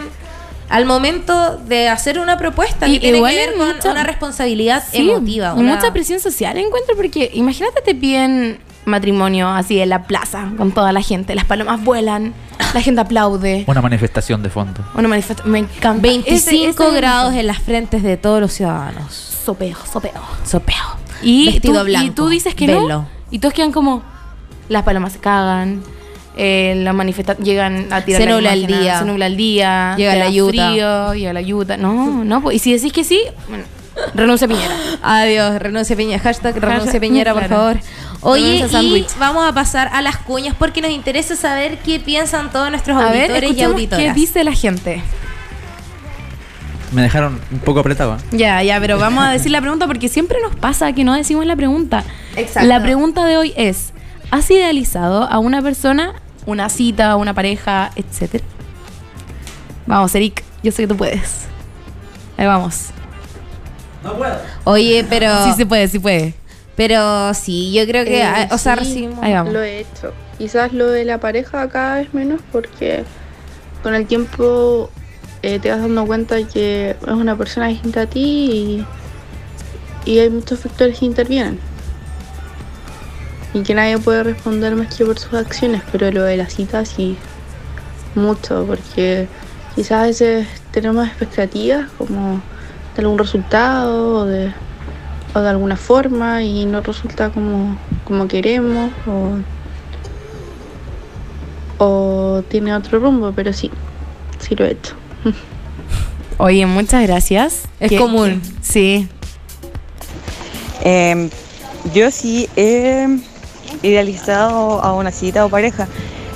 al momento de hacer una propuesta Y que tiene que ver con mucha- una responsabilidad Sí, emotiva. una- mucha presión social encuentro porque imagínate te piden matrimonio así en la plaza con toda la gente, las palomas vuelan, la gente aplaude. Una manifestación de fondo. Una manifesta- me encanta. 25 Ese- ese- grados en las frentes de todos los ciudadanos. Sopeo, sopeo. Sopeo. Y Vestido tú, blanco. y tú dices que Velo. no. Y todos quedan como las palomas se cagan. Eh, las manifesta llegan a tirar Se la nubla el día. Se nubla el día. Llega la da yuta. frío, llega la yuta. No, no. pues, Y si decís que sí, bueno, renuncia Piñera. Adiós, renuncia Piñera. Hashtag renuncia Piñera, por claro. favor. Oye, y vamos a pasar a las cuñas porque nos interesa saber qué piensan todos nuestros A ver, auditores y escuchemos auditoras. qué dice la gente. Me dejaron un poco apretado. ¿eh? Ya, ya, pero vamos a decir la pregunta porque siempre nos pasa que no decimos la pregunta. Exacto. La pregunta de hoy es, ¿has idealizado a una persona, una cita, una pareja, etcétera? Vamos, Eric, yo sé que tú puedes. Ahí vamos. Oye, pero. Sí se puede, sí puede. Pero sí, yo creo que. Eh, ah, o sea, sí. recibimos. Ahí vamos. Lo he hecho. Quizás lo de la pareja cada vez menos porque con el tiempo eh, te vas dando cuenta que es una persona distinta a ti y, y hay muchos factores que intervienen. Y que nadie puede responder más que por sus acciones, pero lo de la cita sí, mucho, porque quizás a veces tenemos expectativas como de algún resultado o de, o de alguna forma y no resulta como, como queremos o, o tiene otro rumbo, pero sí, sí lo he hecho. Oye, muchas gracias. Es ¿Qué- común. qué- Sí. Eh, yo sí he idealizado a una cita o pareja.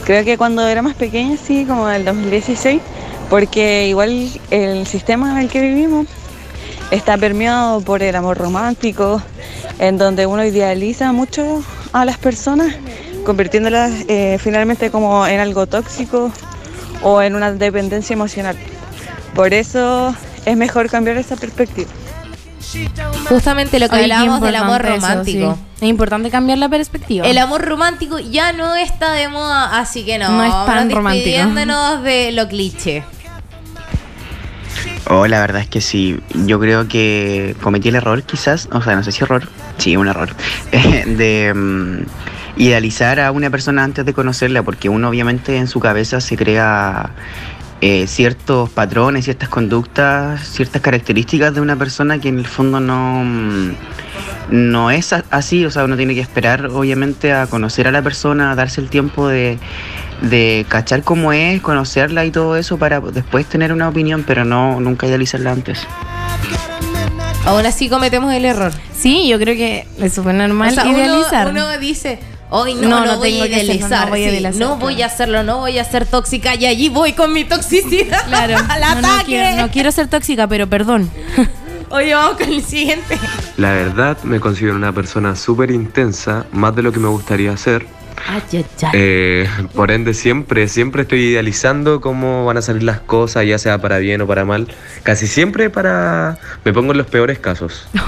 Creo que cuando era más pequeña, sí, como en el 2016, porque igual el sistema en el que vivimos está permeado por el amor romántico, en donde uno idealiza mucho a las personas, convirtiéndolas eh, finalmente como en algo tóxico o en una dependencia emocional. Por eso es mejor cambiar esa perspectiva. Justamente lo que hablábamos del amor eso, romántico. sí. Es importante cambiar la perspectiva. El amor romántico ya no está de moda, así que no. No es tan romántico. de lo cliché. Oh, la verdad es que sí. Yo creo que cometí el error, quizás, o sea, no sé si error, sí, un error, de mm, idealizar a una persona antes de conocerla, porque uno obviamente en su cabeza se crea eh, ciertos patrones, ciertas conductas, ciertas características de una persona que en el fondo no, mm, no es así, o sea, uno tiene que esperar obviamente a conocer a la persona, a darse el tiempo de, de cachar cómo es, conocerla y todo eso para después tener una opinión, pero no nunca idealizarla antes. Aún así cometemos el error. Sí, yo creo que es súper normal O sea, idealizar. Uno, dice, hoy no, No, no, no voy tengo a idealizar, no voy a sí, idealizar, no claro. voy a hacerlo, no voy a ser tóxica y allí voy con mi toxicidad Claro, al no, no ataque. quiero, no quiero ser tóxica, pero perdón. Oye, vamos con el siguiente. La verdad, me considero una persona súper intensa, más de lo que me gustaría ser. Ay, ay, ay. Eh, por ende, siempre, siempre estoy idealizando cómo van a salir las cosas, ya sea para bien o para mal. Casi siempre para... Me pongo en los peores casos.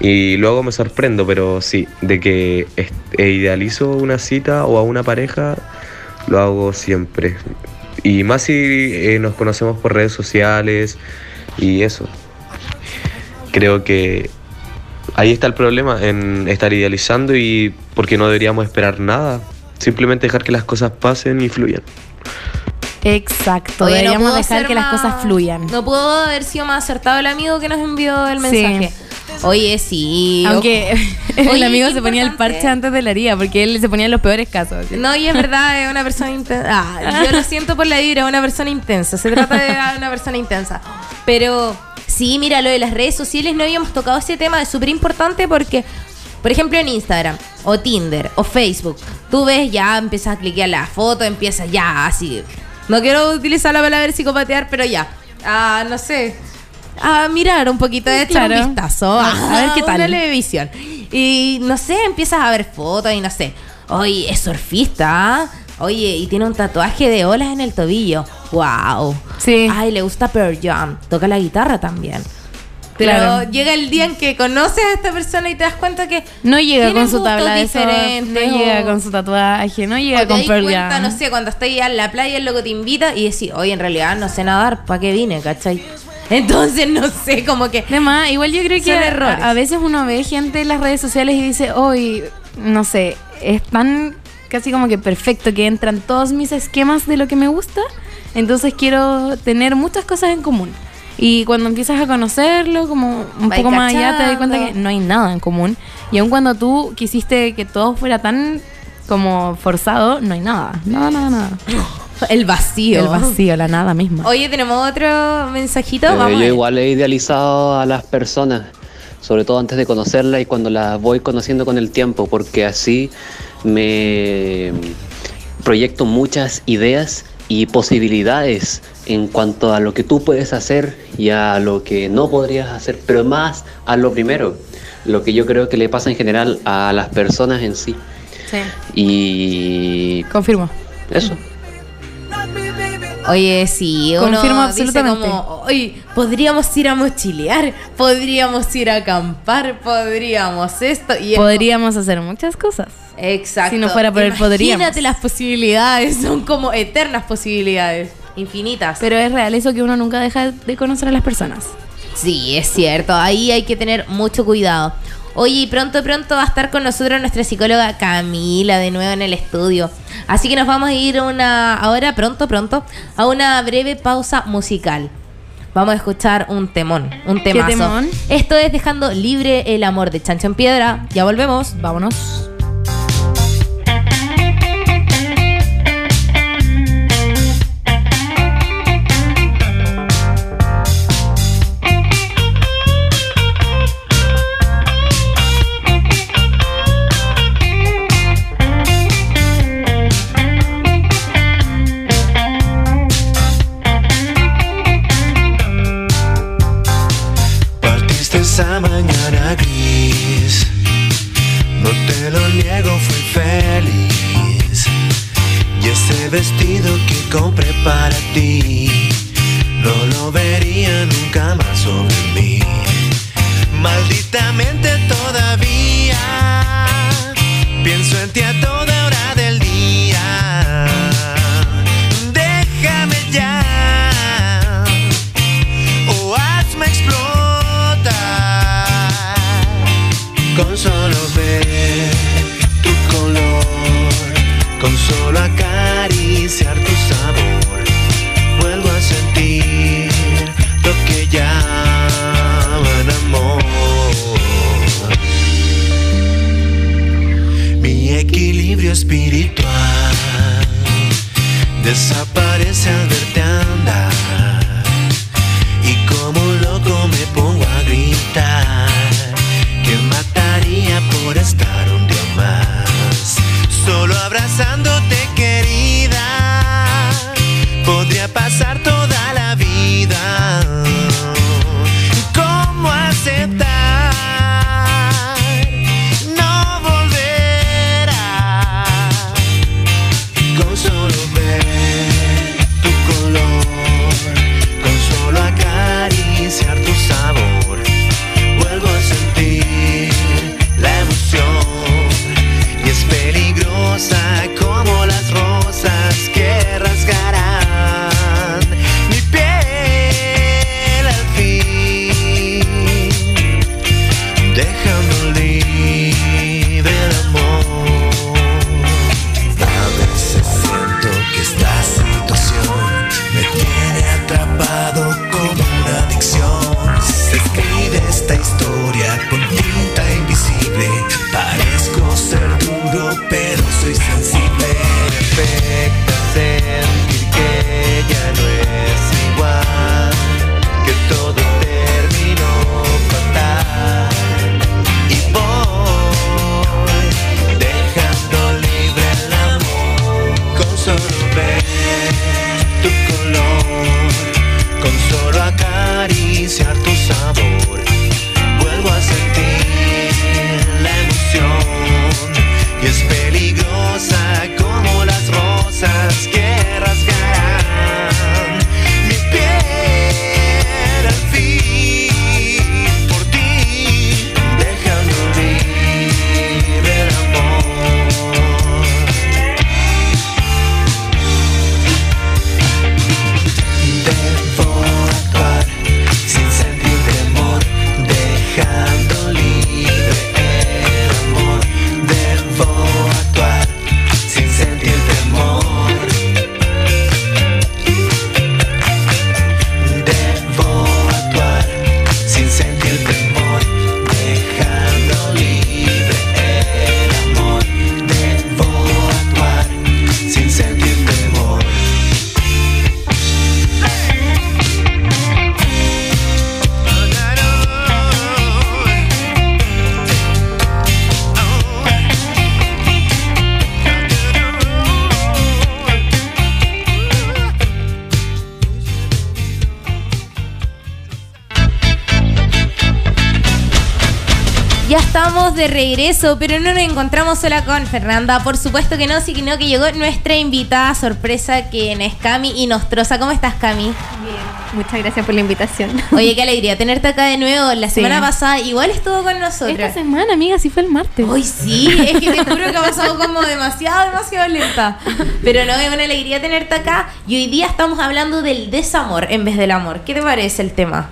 Y luego me sorprendo, pero sí, de que eh, idealizo una cita o a una pareja, lo hago siempre. Y más si eh, nos conocemos por redes sociales y eso. Creo que ahí está el problema, en estar idealizando y porque no deberíamos esperar nada. Simplemente dejar que las cosas pasen y fluyan. Exacto, Oye, deberíamos dejar que las cosas fluyan. No pudo haber sido más acertado el amigo que nos envió el Sí. mensaje. Oye, sí. Aunque Oye, el amigo se ponía el parche antes de la herida, porque él se ponía en los peores casos. No, y es verdad, es una persona intensa. Ah, yo lo siento por la vibra, una persona intensa. Se trata de una persona intensa. Pero sí, mira, lo de las redes sociales no habíamos tocado ese tema, es súper importante porque, por ejemplo, en Instagram, o Tinder, o Facebook, tú ves ya, empiezas a cliquear la foto, empiezas ya así. No quiero utilizar la palabra psicopatear, pero ya. Ah, no sé. A mirar un poquito, de echar Claro. un vistazo. A- a ver qué tal. Una televisión. Y no sé, empiezas a ver fotos y no sé. Oye, es surfista. ¿ah? Oye, y tiene un tatuaje de olas en el tobillo. ¡Wow! Sí. Ay, le gusta Pearl Jam. Toca la guitarra también. Pero Claro. llega el día en que conoces a esta persona y te das cuenta que No llega con su tabla de surf, no llega con su tatuaje, no llega o te con Pearl cuenta, Jam. no sé, cuando estás ya en la playa, el loco te invita y decís, oye, en realidad no sé nadar, ¿para qué vine, cachai? Entonces, no sé, como que... Además, igual yo creo que a, a veces uno ve gente en las redes sociales y dice, hoy, no sé, es tan casi como que perfecto que entran todos mis esquemas de lo que me gusta, entonces quiero tener muchas cosas en común. Y cuando empiezas a conocerlo, como un poco más allá, te das cuenta cachando. que no hay nada en común. Y aun cuando tú quisiste que todo fuera tan como forzado, no hay nada. Nada, nada, nada. El vacío. El vacío, la nada misma. Oye, tenemos otro mensajito. Eh, Vamos yo igual he idealizado a las personas, sobre todo antes de conocerlas y cuando las voy conociendo con el tiempo, porque así me proyecto muchas ideas y posibilidades en cuanto a lo que tú puedes hacer y a lo que no podrías hacer, pero más a lo primero, lo que yo creo que le pasa en general a las personas en sí. Sí. Y Confirmo. eso. Oye, sí, uno Confirmo dice absolutamente. como, oye, podríamos ir a mochilear, podríamos ir a acampar, podríamos esto y Podríamos hacer muchas cosas. Exacto. Si no fuera por el podríamos. Imagínate las posibilidades, son como eternas posibilidades, infinitas. Pero es real eso que uno nunca deja de conocer a las personas. Sí, es cierto, ahí hay que tener mucho cuidado. Oye, y pronto, pronto va a estar con nosotros nuestra psicóloga Camila de nuevo en el estudio. Así que nos vamos a ir una, ahora pronto, pronto, a una breve pausa musical. Vamos a escuchar un temón, un ¿Qué temazo. temón? Esto es Dejando Libre el Amor de Chancho en Piedra. Ya volvemos. Vámonos. Compré para ti, de regreso, pero no nos encontramos sola con Fernanda. Por supuesto que no, sino que llegó nuestra invitada sorpresa, que es Cami y Nostrosa. ¿Cómo estás, Cami? Bien, muchas gracias por la invitación. Oye, qué alegría tenerte acá de nuevo. La semana pasada igual estuvo con nosotros. Esta semana, amiga, sí fue el martes. Hoy sí, es que te juro que ha pasado como demasiado, demasiado lenta. Pero no, es una alegría tenerte acá. Y hoy día estamos hablando del desamor en vez del amor. ¿Qué te parece el tema?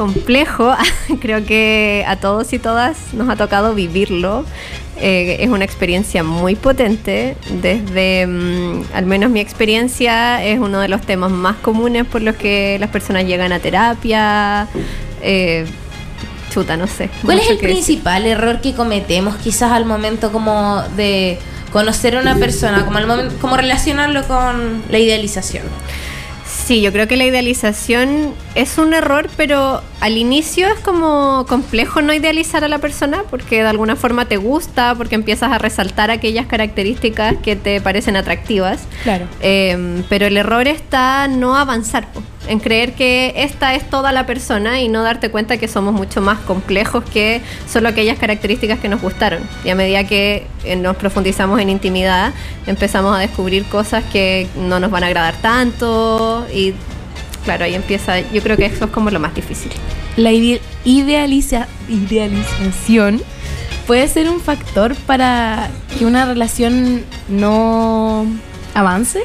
Complejo, creo que a todos y todas nos ha tocado vivirlo. Eh, es una experiencia muy potente. Desde, mm, al menos mi experiencia, es uno de los temas más comunes por los que las personas llegan a terapia. Eh, chuta, no sé. ¿Cuál es el que decir. principal error que cometemos quizás al momento como de conocer a una persona, como al momento, como relacionarlo con la idealización? Sí, yo creo que la idealización es un error, pero al inicio es como complejo no idealizar a la persona porque de alguna forma te gusta, porque empiezas a resaltar aquellas características que te parecen atractivas. Claro. Eh, pero el error está no avanzar, en creer que esta es toda la persona y no darte cuenta que somos mucho más complejos que solo aquellas características que nos gustaron. Y a medida que eh, nos profundizamos en intimidad, empezamos a descubrir cosas que no nos van a agradar tanto y claro, ahí empieza, yo creo que eso es como lo más difícil. La ide- idealiza- idealización puede ser un factor para que una relación no avance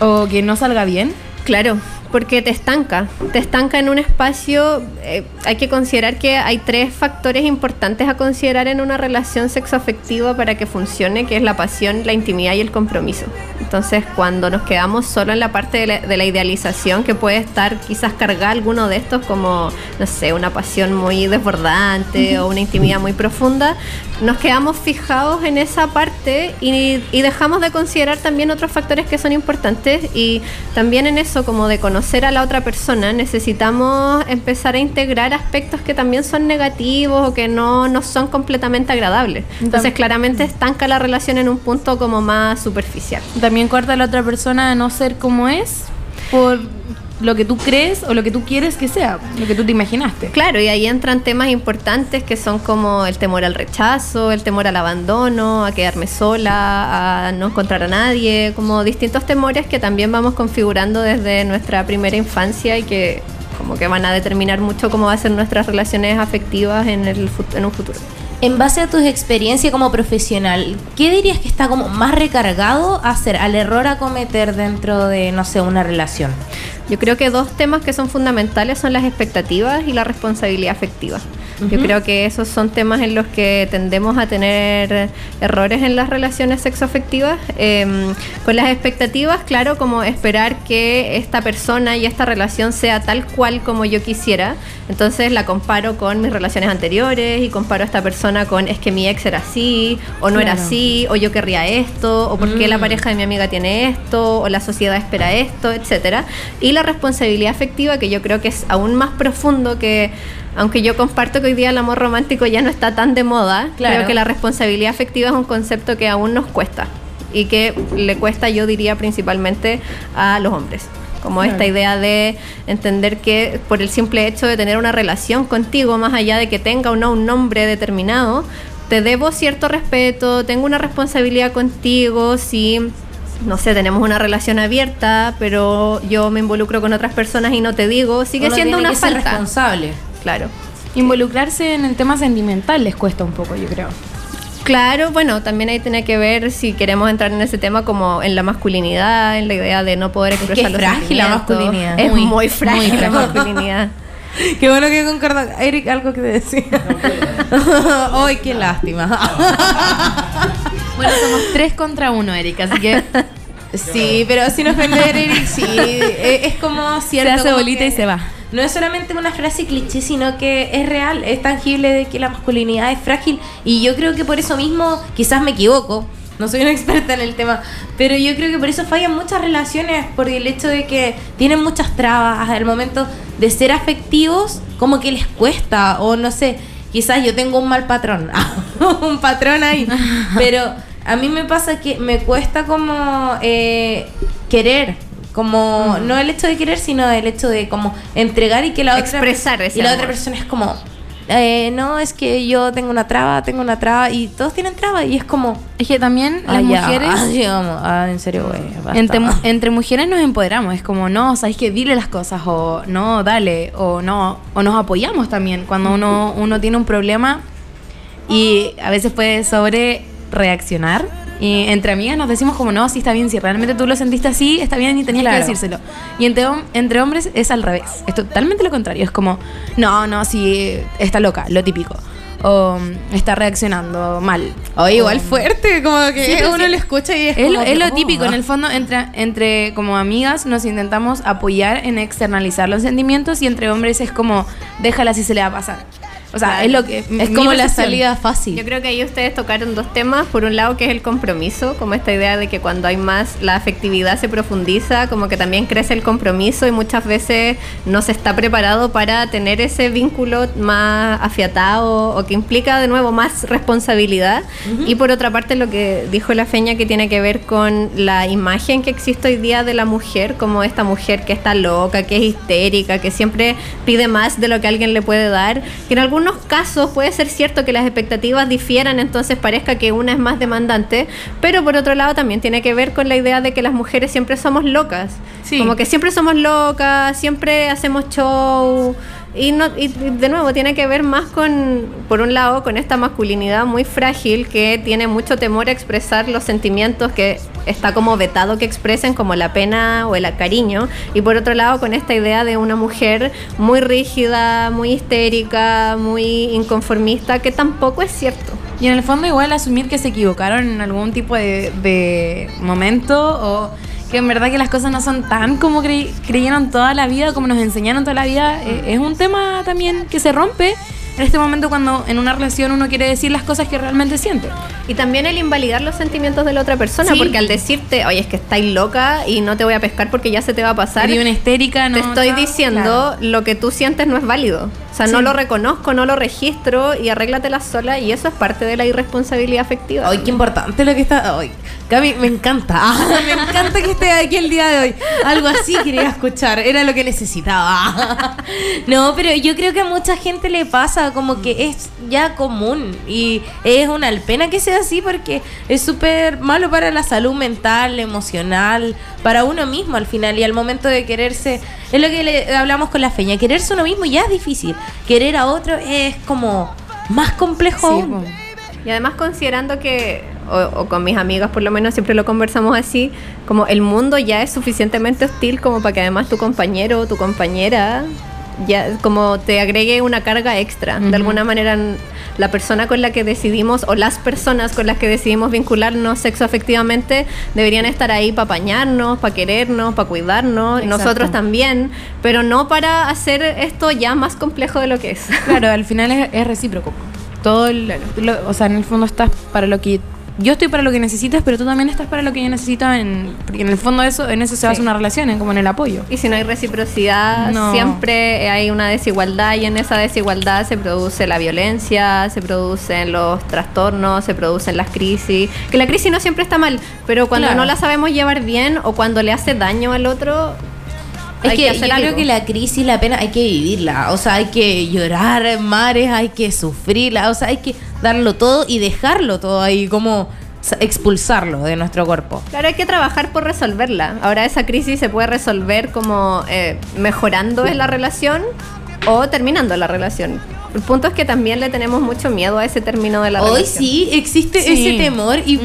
o que no salga bien. Claro, porque te estanca, te estanca en un espacio. eh, hay que considerar que hay tres factores importantes a considerar en una relación sexoafectiva para que funcione, que es la pasión, la intimidad y el compromiso. Entonces, cuando nos quedamos solo en la parte de la, de la idealización, que puede estar quizás cargar alguno de estos como, no sé, una pasión muy desbordante o una intimidad muy profunda, nos quedamos fijados en esa parte y, y dejamos de considerar también otros factores que son importantes y también en eso como de conocer a la otra persona necesitamos empezar a integrar aspectos que también son negativos o que no, no son completamente agradables. Entonces claramente estanca la relación en un punto como más superficial. También corta a la otra persona a no ser como es por lo que tú crees o lo que tú quieres que sea, lo que tú te imaginaste. Claro, y ahí entran temas importantes que son como el temor al rechazo, el temor al abandono, a quedarme sola, a no encontrar a nadie, como distintos temores que también vamos configurando desde nuestra primera infancia y que como que van a determinar mucho cómo va a ser nuestras relaciones afectivas en, el, en un futuro. En base a tus experiencias como profesional, ¿qué dirías que está como más recargado a hacer al error a cometer dentro de, no sé, una relación? Yo creo que dos temas que son fundamentales son las expectativas y la responsabilidad afectiva. Yo creo que esos son temas en los que tendemos a tener errores en las relaciones sexoafectivas. Eh, con las expectativas, claro, como esperar que esta persona y esta relación sea tal cual como yo quisiera. Entonces la comparo con mis relaciones anteriores y comparo a esta persona con es que mi ex era así, o no era así, o yo querría esto, o por qué la Mm. pareja de mi amiga tiene esto, o la sociedad espera esto, etcétera. Y la responsabilidad afectiva, que yo creo que es aún más profundo que, aunque yo comparto que hoy día el amor romántico ya no está tan de moda, Claro. creo que la responsabilidad afectiva es un concepto que aún nos cuesta y que le cuesta, yo diría, principalmente a los hombres. Como esta idea de entender que por el simple hecho de tener una relación contigo, más allá de que tenga o no un nombre determinado, te debo cierto respeto, tengo una responsabilidad contigo, si no sé, tenemos una relación abierta, pero yo me involucro con otras personas y no te digo, sigue Uno siendo tiene una que ser falta. responsable. Claro. Involucrarse en el tema sentimental les cuesta un poco, yo creo. Claro, bueno, también ahí tiene que ver si queremos entrar en ese tema como en la masculinidad, en la idea de no poder que expresar es los frágil la masculinidad. Es Muy, muy, frágil muy la frágil. masculinidad. Qué bueno que concorda. Eric, algo que decir. Ay, qué lástima. Bueno, somos tres contra uno, Erika, así que Sí, pero sin ofender, Eric, sí. eh, Es como cierto. se hace bolita que y se va. No es solamente una frase cliché, sino que es real, es tangible de que la masculinidad es frágil. Y yo creo que por eso mismo, quizás me equivoco, no soy una experta en el tema, pero yo creo que por eso fallan muchas relaciones, por el hecho de que tienen muchas trabas al momento de ser afectivos, como que les cuesta, o no sé, quizás yo tengo un mal patrón, un patrón ahí, pero a mí me pasa que me cuesta como eh, querer, como no el hecho de querer, sino el hecho de como entregar y que la otra Expresar ese y la amor. otra persona es como eh, no, es que yo tengo una traba, tengo una traba, y todos tienen traba, y es como... Es que también las ah, mujeres... ah, sí, vamos, ah, en serio, güey. Entre, entre mujeres nos empoderamos, es como, no, sabes que dile las cosas, o no, dale, o no, o nos apoyamos también cuando uno, uno tiene un problema y a veces puede sobre reaccionar. Y entre amigas nos decimos como, no, sí está bien, si realmente tú lo sentiste así, está bien y tenías Claro. que decírselo. Y entre, hom- entre hombres es al revés, es totalmente lo contrario, es como, no, no, sí, está loca, lo típico. O está reaccionando mal. Oye, igual O- fuerte, como que Sí, uno sí. lo escucha y es, Es, lo, como es lo oh, típico, en el fondo, entre, entre como amigas nos intentamos apoyar en externalizar los sentimientos y entre hombres es como, déjala si se le va a pasar. O sea, Claro. es lo que... Es como la salida fácil. Yo creo que ahí ustedes tocaron dos temas. Por un lado, que es el compromiso, como esta idea de que cuando hay más, la afectividad se profundiza, como que también crece el compromiso y muchas veces no se está preparado para tener ese vínculo más afiatado o que implica de nuevo más responsabilidad. Y por otra parte, lo que dijo la Feña que tiene que ver con la imagen que existe hoy día de la mujer, como esta mujer que está loca, que es histérica, que siempre pide más de lo que alguien le puede dar, que en algunos casos puede ser cierto que las expectativas difieran, entonces parezca que una es más demandante, pero por otro lado también tiene que ver con la idea de que las mujeres siempre somos locas, Sí. como que siempre somos locas, siempre hacemos show. Y, no, y de nuevo tiene que ver más con, por un lado, con esta masculinidad muy frágil que tiene mucho temor a expresar los sentimientos que está como vetado que expresen, como la pena o el cariño. Y por otro lado, con esta idea de una mujer muy rígida, muy histérica, muy inconformista, que tampoco es cierto. Y en el fondo igual asumir que se equivocaron en algún tipo de, de momento o que en verdad que las cosas no son tan como cre- creyeron toda la vida, como nos enseñaron toda la vida, eh, es un tema también que se rompe en este momento cuando en una relación uno quiere decir las cosas que realmente siente. Y también el invalidar los sentimientos de la otra persona, Sí. porque al decirte, oye, es que estáis loca y no te voy a pescar porque ya se te va a pasar. Sería una histérica, no. Te estoy diciendo claro. lo que tú sientes no es válido. O sea, no lo reconozco, no lo registro y arréglatela sola y eso es parte de la irresponsabilidad afectiva. Ay, qué importante lo que está hoy. Cami, me encanta. Ah, me encanta que esté aquí el día de hoy. Algo así quería escuchar. Era lo que necesitaba. No, pero yo creo que a mucha gente le pasa como que es ya común. Y es una pena que sea así porque es súper malo para la salud mental, emocional, para uno mismo al final. Y al momento de quererse, es lo que le hablamos con la feña. Quererse uno mismo ya es difícil. Querer a otro es como más complejo Sí, aún. Y además considerando que, o, o con mis amigas por lo menos siempre lo conversamos así, como el mundo ya es suficientemente hostil como para que además tu compañero o tu compañera ya como te agregue una carga extra. De alguna manera la persona con la que decidimos o las personas con las que decidimos vincularnos sexoafectivamente deberían estar ahí para apañarnos, para querernos, para cuidarnos, Exacto. nosotros también, pero no para hacer esto ya más complejo de lo que es. Claro, al final es, es recíproco. Todo el, lo- o sea, en el fondo estás para lo que yo estoy para lo que necesitas, pero tú también estás para lo que yo necesito en porque en el fondo eso en eso se basa Sí. una relación, en como en el apoyo. Y si no hay reciprocidad, No. siempre hay una desigualdad y en esa desigualdad se produce la violencia, se producen los trastornos, se producen las crisis. Que la crisis no siempre está mal, pero cuando Claro. no la sabemos llevar bien o cuando le hace daño al otro, Es hay que, que hacer yo creo algo. que la crisis, la pena, hay que vivirla. O sea, hay que llorar en mares, hay que sufrirla. O sea, hay que darlo todo y dejarlo todo ahí, como sa- expulsarlo de nuestro cuerpo. Claro, hay que trabajar por resolverla. Ahora esa crisis se puede resolver como eh, mejorando en la relación o terminando la relación. El punto es que también le tenemos mucho miedo a ese término de la Hoy relación. sí existe Sí. ese temor y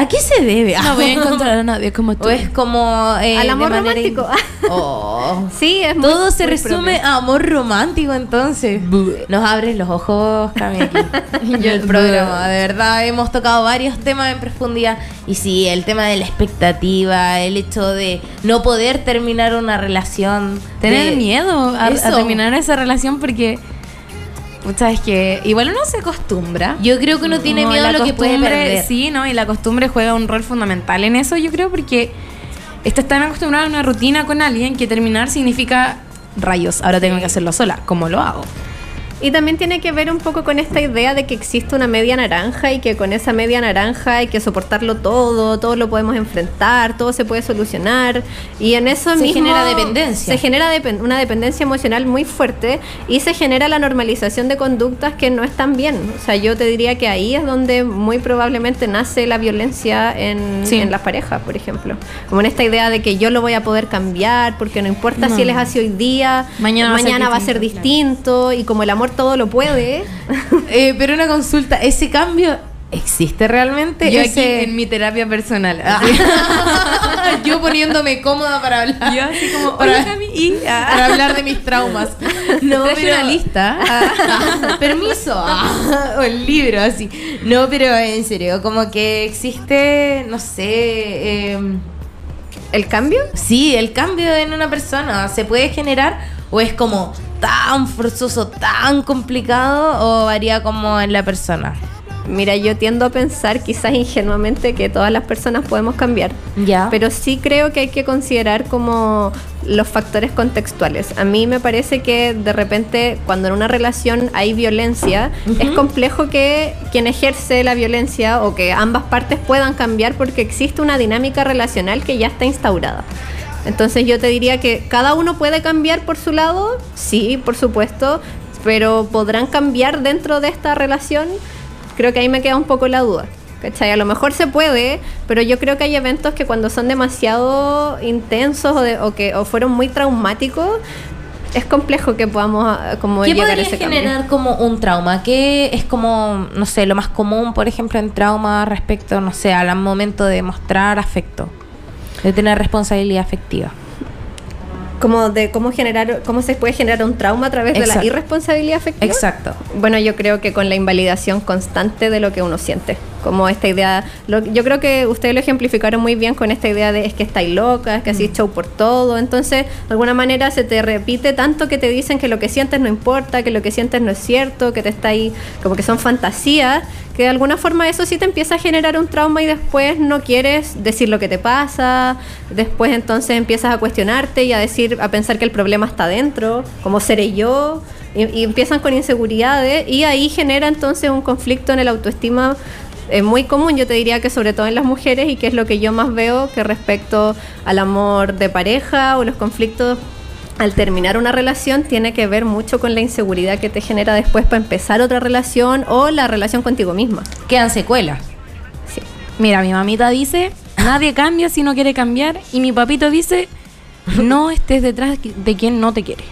¿a qué se debe? No voy a encontrar a nadie como tú. O es como eh, Al amor romántico. in- Oh. Sí, es muy- Todo se muy resume propio. a amor romántico entonces. Nos abres los ojos, Cami, aquí. Yo el programa, de verdad, hemos tocado varios temas en profundidad. Y sí, el tema de la expectativa, el hecho de no poder terminar una relación. Tener de- miedo a, terminar esa relación porque pucha, es que igual uno se acostumbra. Yo creo que uno tiene No, miedo a lo que puede perder. Sí, ¿no? Y la costumbre juega un rol fundamental en eso, yo creo, porque estás tan acostumbrado a una rutina con alguien que terminar significa rayos, ahora tengo que hacerlo sola, como lo hago. Y también tiene que ver un poco con esta idea de que existe una media naranja y que con esa media naranja hay que soportarlo todo, todo lo podemos enfrentar, todo se puede solucionar. Y en eso Se mismo genera dependencia. Se genera una dependencia emocional muy fuerte y se genera la normalización de conductas que no están bien. O sea, yo te diría que ahí es donde muy probablemente nace la violencia en, Sí. en las parejas, por ejemplo. Como en esta idea de que yo lo voy a poder cambiar porque no importa No. si él es así hoy día, Mañana mañana, va a ser va a ser distinto, distinto y como el amor todo lo puede. Eh, pero una consulta, ¿ese cambio existe realmente? Yo aquí en mi terapia personal. Ah. Yo poniéndome cómoda para hablar. Yo así como, para, y ah. para hablar de mis traumas. No, pero- una lista. Ah, permiso. O el libro, así. No, pero en serio, como que existe, no sé. em, ¿El cambio? Sí, el cambio en una persona se puede generar o es como tan forzoso, tan complicado o varía como en la persona. Mira, yo tiendo a pensar quizás ingenuamente que todas las personas podemos cambiar. Ya. Pero sí creo que hay que considerar como los factores contextuales. A mí me parece que de repente cuando en una relación hay violencia, es complejo que quien ejerce la violencia o que ambas partes puedan cambiar porque existe una dinámica relacional que ya está instaurada. Entonces yo te diría que cada uno puede cambiar por su lado, sí, por supuesto, pero podrán cambiar dentro de esta relación. Creo que ahí me queda un poco la duda. ¿Cachai? A lo mejor se puede, pero yo creo que hay eventos que cuando son demasiado intensos o, de- o que o fueron muy traumáticos, es complejo que podamos ah, como ¿Qué llegar a ese generar cambio. como un trauma? ¿Qué es como, no sé, lo más común, por ejemplo, en trauma respecto, no sé, al momento de mostrar afecto? De tener responsabilidad afectiva. Como de cómo generar, cómo se puede generar un trauma a través de la Exacto. irresponsabilidad afectiva. Exacto. Bueno, yo creo que con la invalidación constante de lo que uno siente. Como esta idea, lo- yo creo que ustedes lo ejemplificaron muy bien con esta idea de es que estáis loca, es que así es show por todo. Entonces, de alguna manera se te repite tanto que te dicen que lo que sientes no importa, que lo que sientes no es cierto, que te está ahí, como que son fantasías, que de alguna forma eso sí te empieza a generar un trauma y después no quieres decir lo que te pasa, después entonces empiezas a cuestionarte y a decir, a pensar que el problema está dentro, como seré yo, y, y empiezan con inseguridades y ahí genera entonces un conflicto en el autoestima eh, muy común, yo te diría que sobre todo en las mujeres y que es lo que yo más veo que respecto al amor de pareja o los conflictos al terminar una relación tiene que ver mucho con la inseguridad que te genera después para empezar otra relación o la relación contigo misma. Quedan secuelas. Sí. Mira, mi mamita dice, nadie cambia si no quiere cambiar. Y mi papito dice, no estés detrás de quien no te quiere.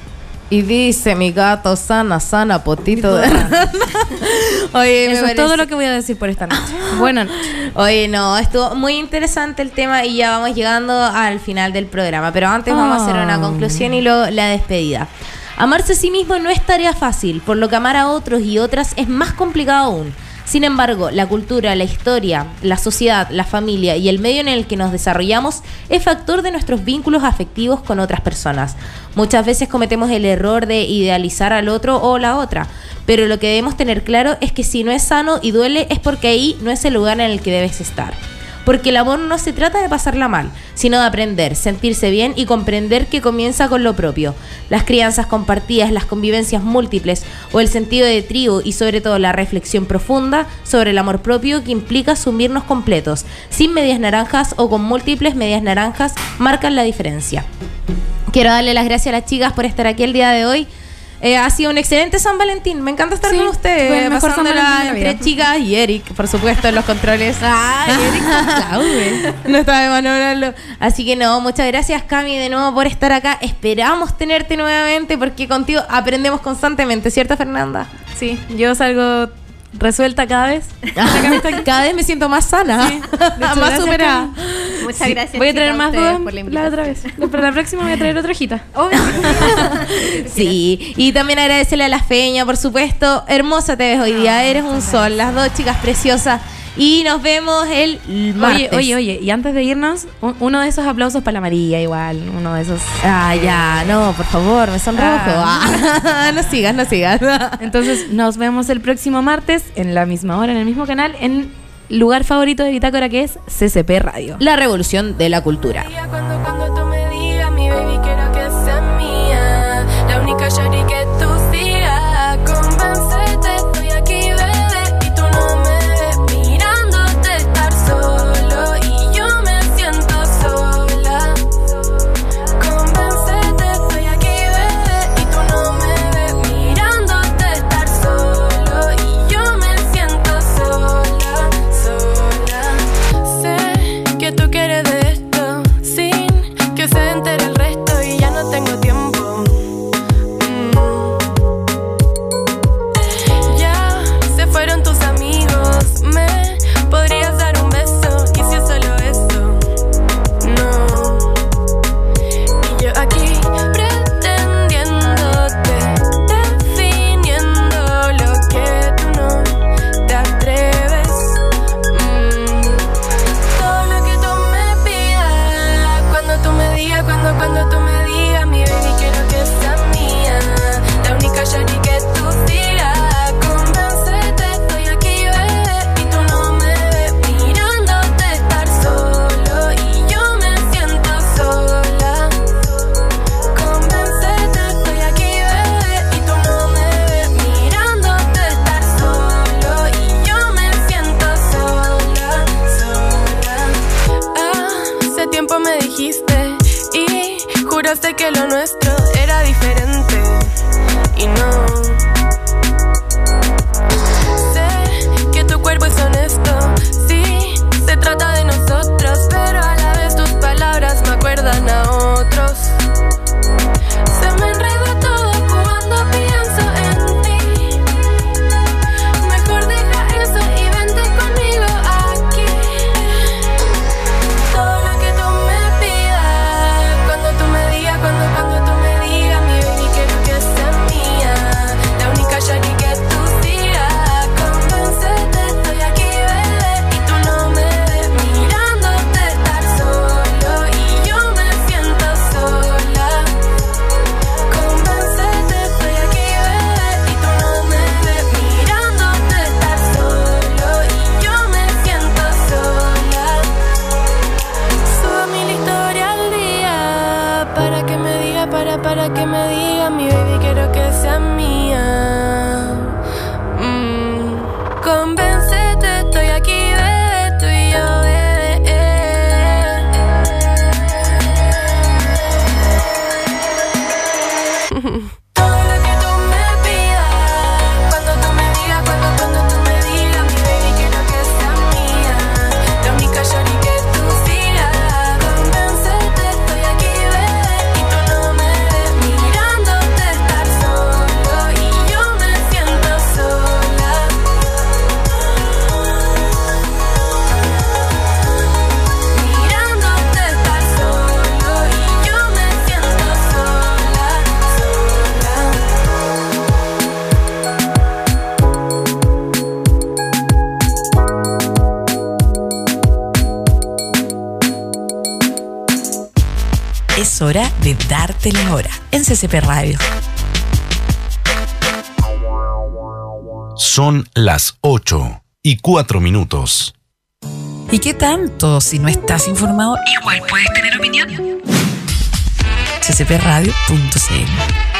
Y dice mi gato, sana, sana, potito de Oye, me Eso es todo lo que voy a decir por esta noche. Buenas noches. Oye, no, estuvo muy interesante el tema y ya vamos llegando al final del programa. Pero antes vamos a hacer una Ah. conclusión y luego la despedida. Amarse a sí mismo no es tarea fácil, por lo que amar a otros y otras es más complicado aún. Sin embargo, la cultura, la historia, la sociedad, la familia y el medio en el que nos desarrollamos es factor de nuestros vínculos afectivos con otras personas. Muchas veces cometemos el error de idealizar al otro o la otra, pero lo que debemos tener claro es que si no es sano y duele es porque ahí no es el lugar en el que debes estar. Porque el amor no se trata de pasarla mal, sino de aprender, sentirse bien y comprender que comienza con lo propio. Las crianzas compartidas, las convivencias múltiples o el sentido de tribu y sobre todo la reflexión profunda sobre el amor propio que implica asumirnos completos, sin medias naranjas o con múltiples medias naranjas, marcan la diferencia. Quiero darle las gracias a las chicas por estar aquí el día de hoy. Eh, ha sido un excelente San Valentín. Me encanta estar Sí, con ustedes. pasándola entre chicas y Eric, por supuesto, en los controles. Ay, Eric No estaba de manoblarlo. Así que no, muchas gracias Cami de nuevo por estar acá. Esperamos tenerte nuevamente porque contigo aprendemos constantemente, ¿cierto Fernanda? Sí, yo salgo resuelta cada vez. Cada vez me siento más sana, Sí. Hecho, más superada. Muchas Sí, gracias. Voy a traer más dudas por la otra vez. Pero la próxima voy a traer otra hojita. Sí, y también agradecerle a la Feña, por supuesto. Hermosa te ves hoy día, eres un sol, las dos chicas preciosas. Y nos vemos el martes. Oye, oye, oye, y antes de irnos, un- uno de esos aplausos para la María, igual. Uno de esos. Ah, ya, no, por favor, me sonrojo. Ah, no sigas, no sigas. Entonces, nos vemos el próximo martes en la misma hora, en el mismo canal, en lugar favorito de Bitácora que es CCP Radio. La revolución de la cultura. SCP Radio. Son las 8 y 4 minutos. ¿Y qué tanto? Si no estás informado, igual puedes tener opinión. scpradio.cl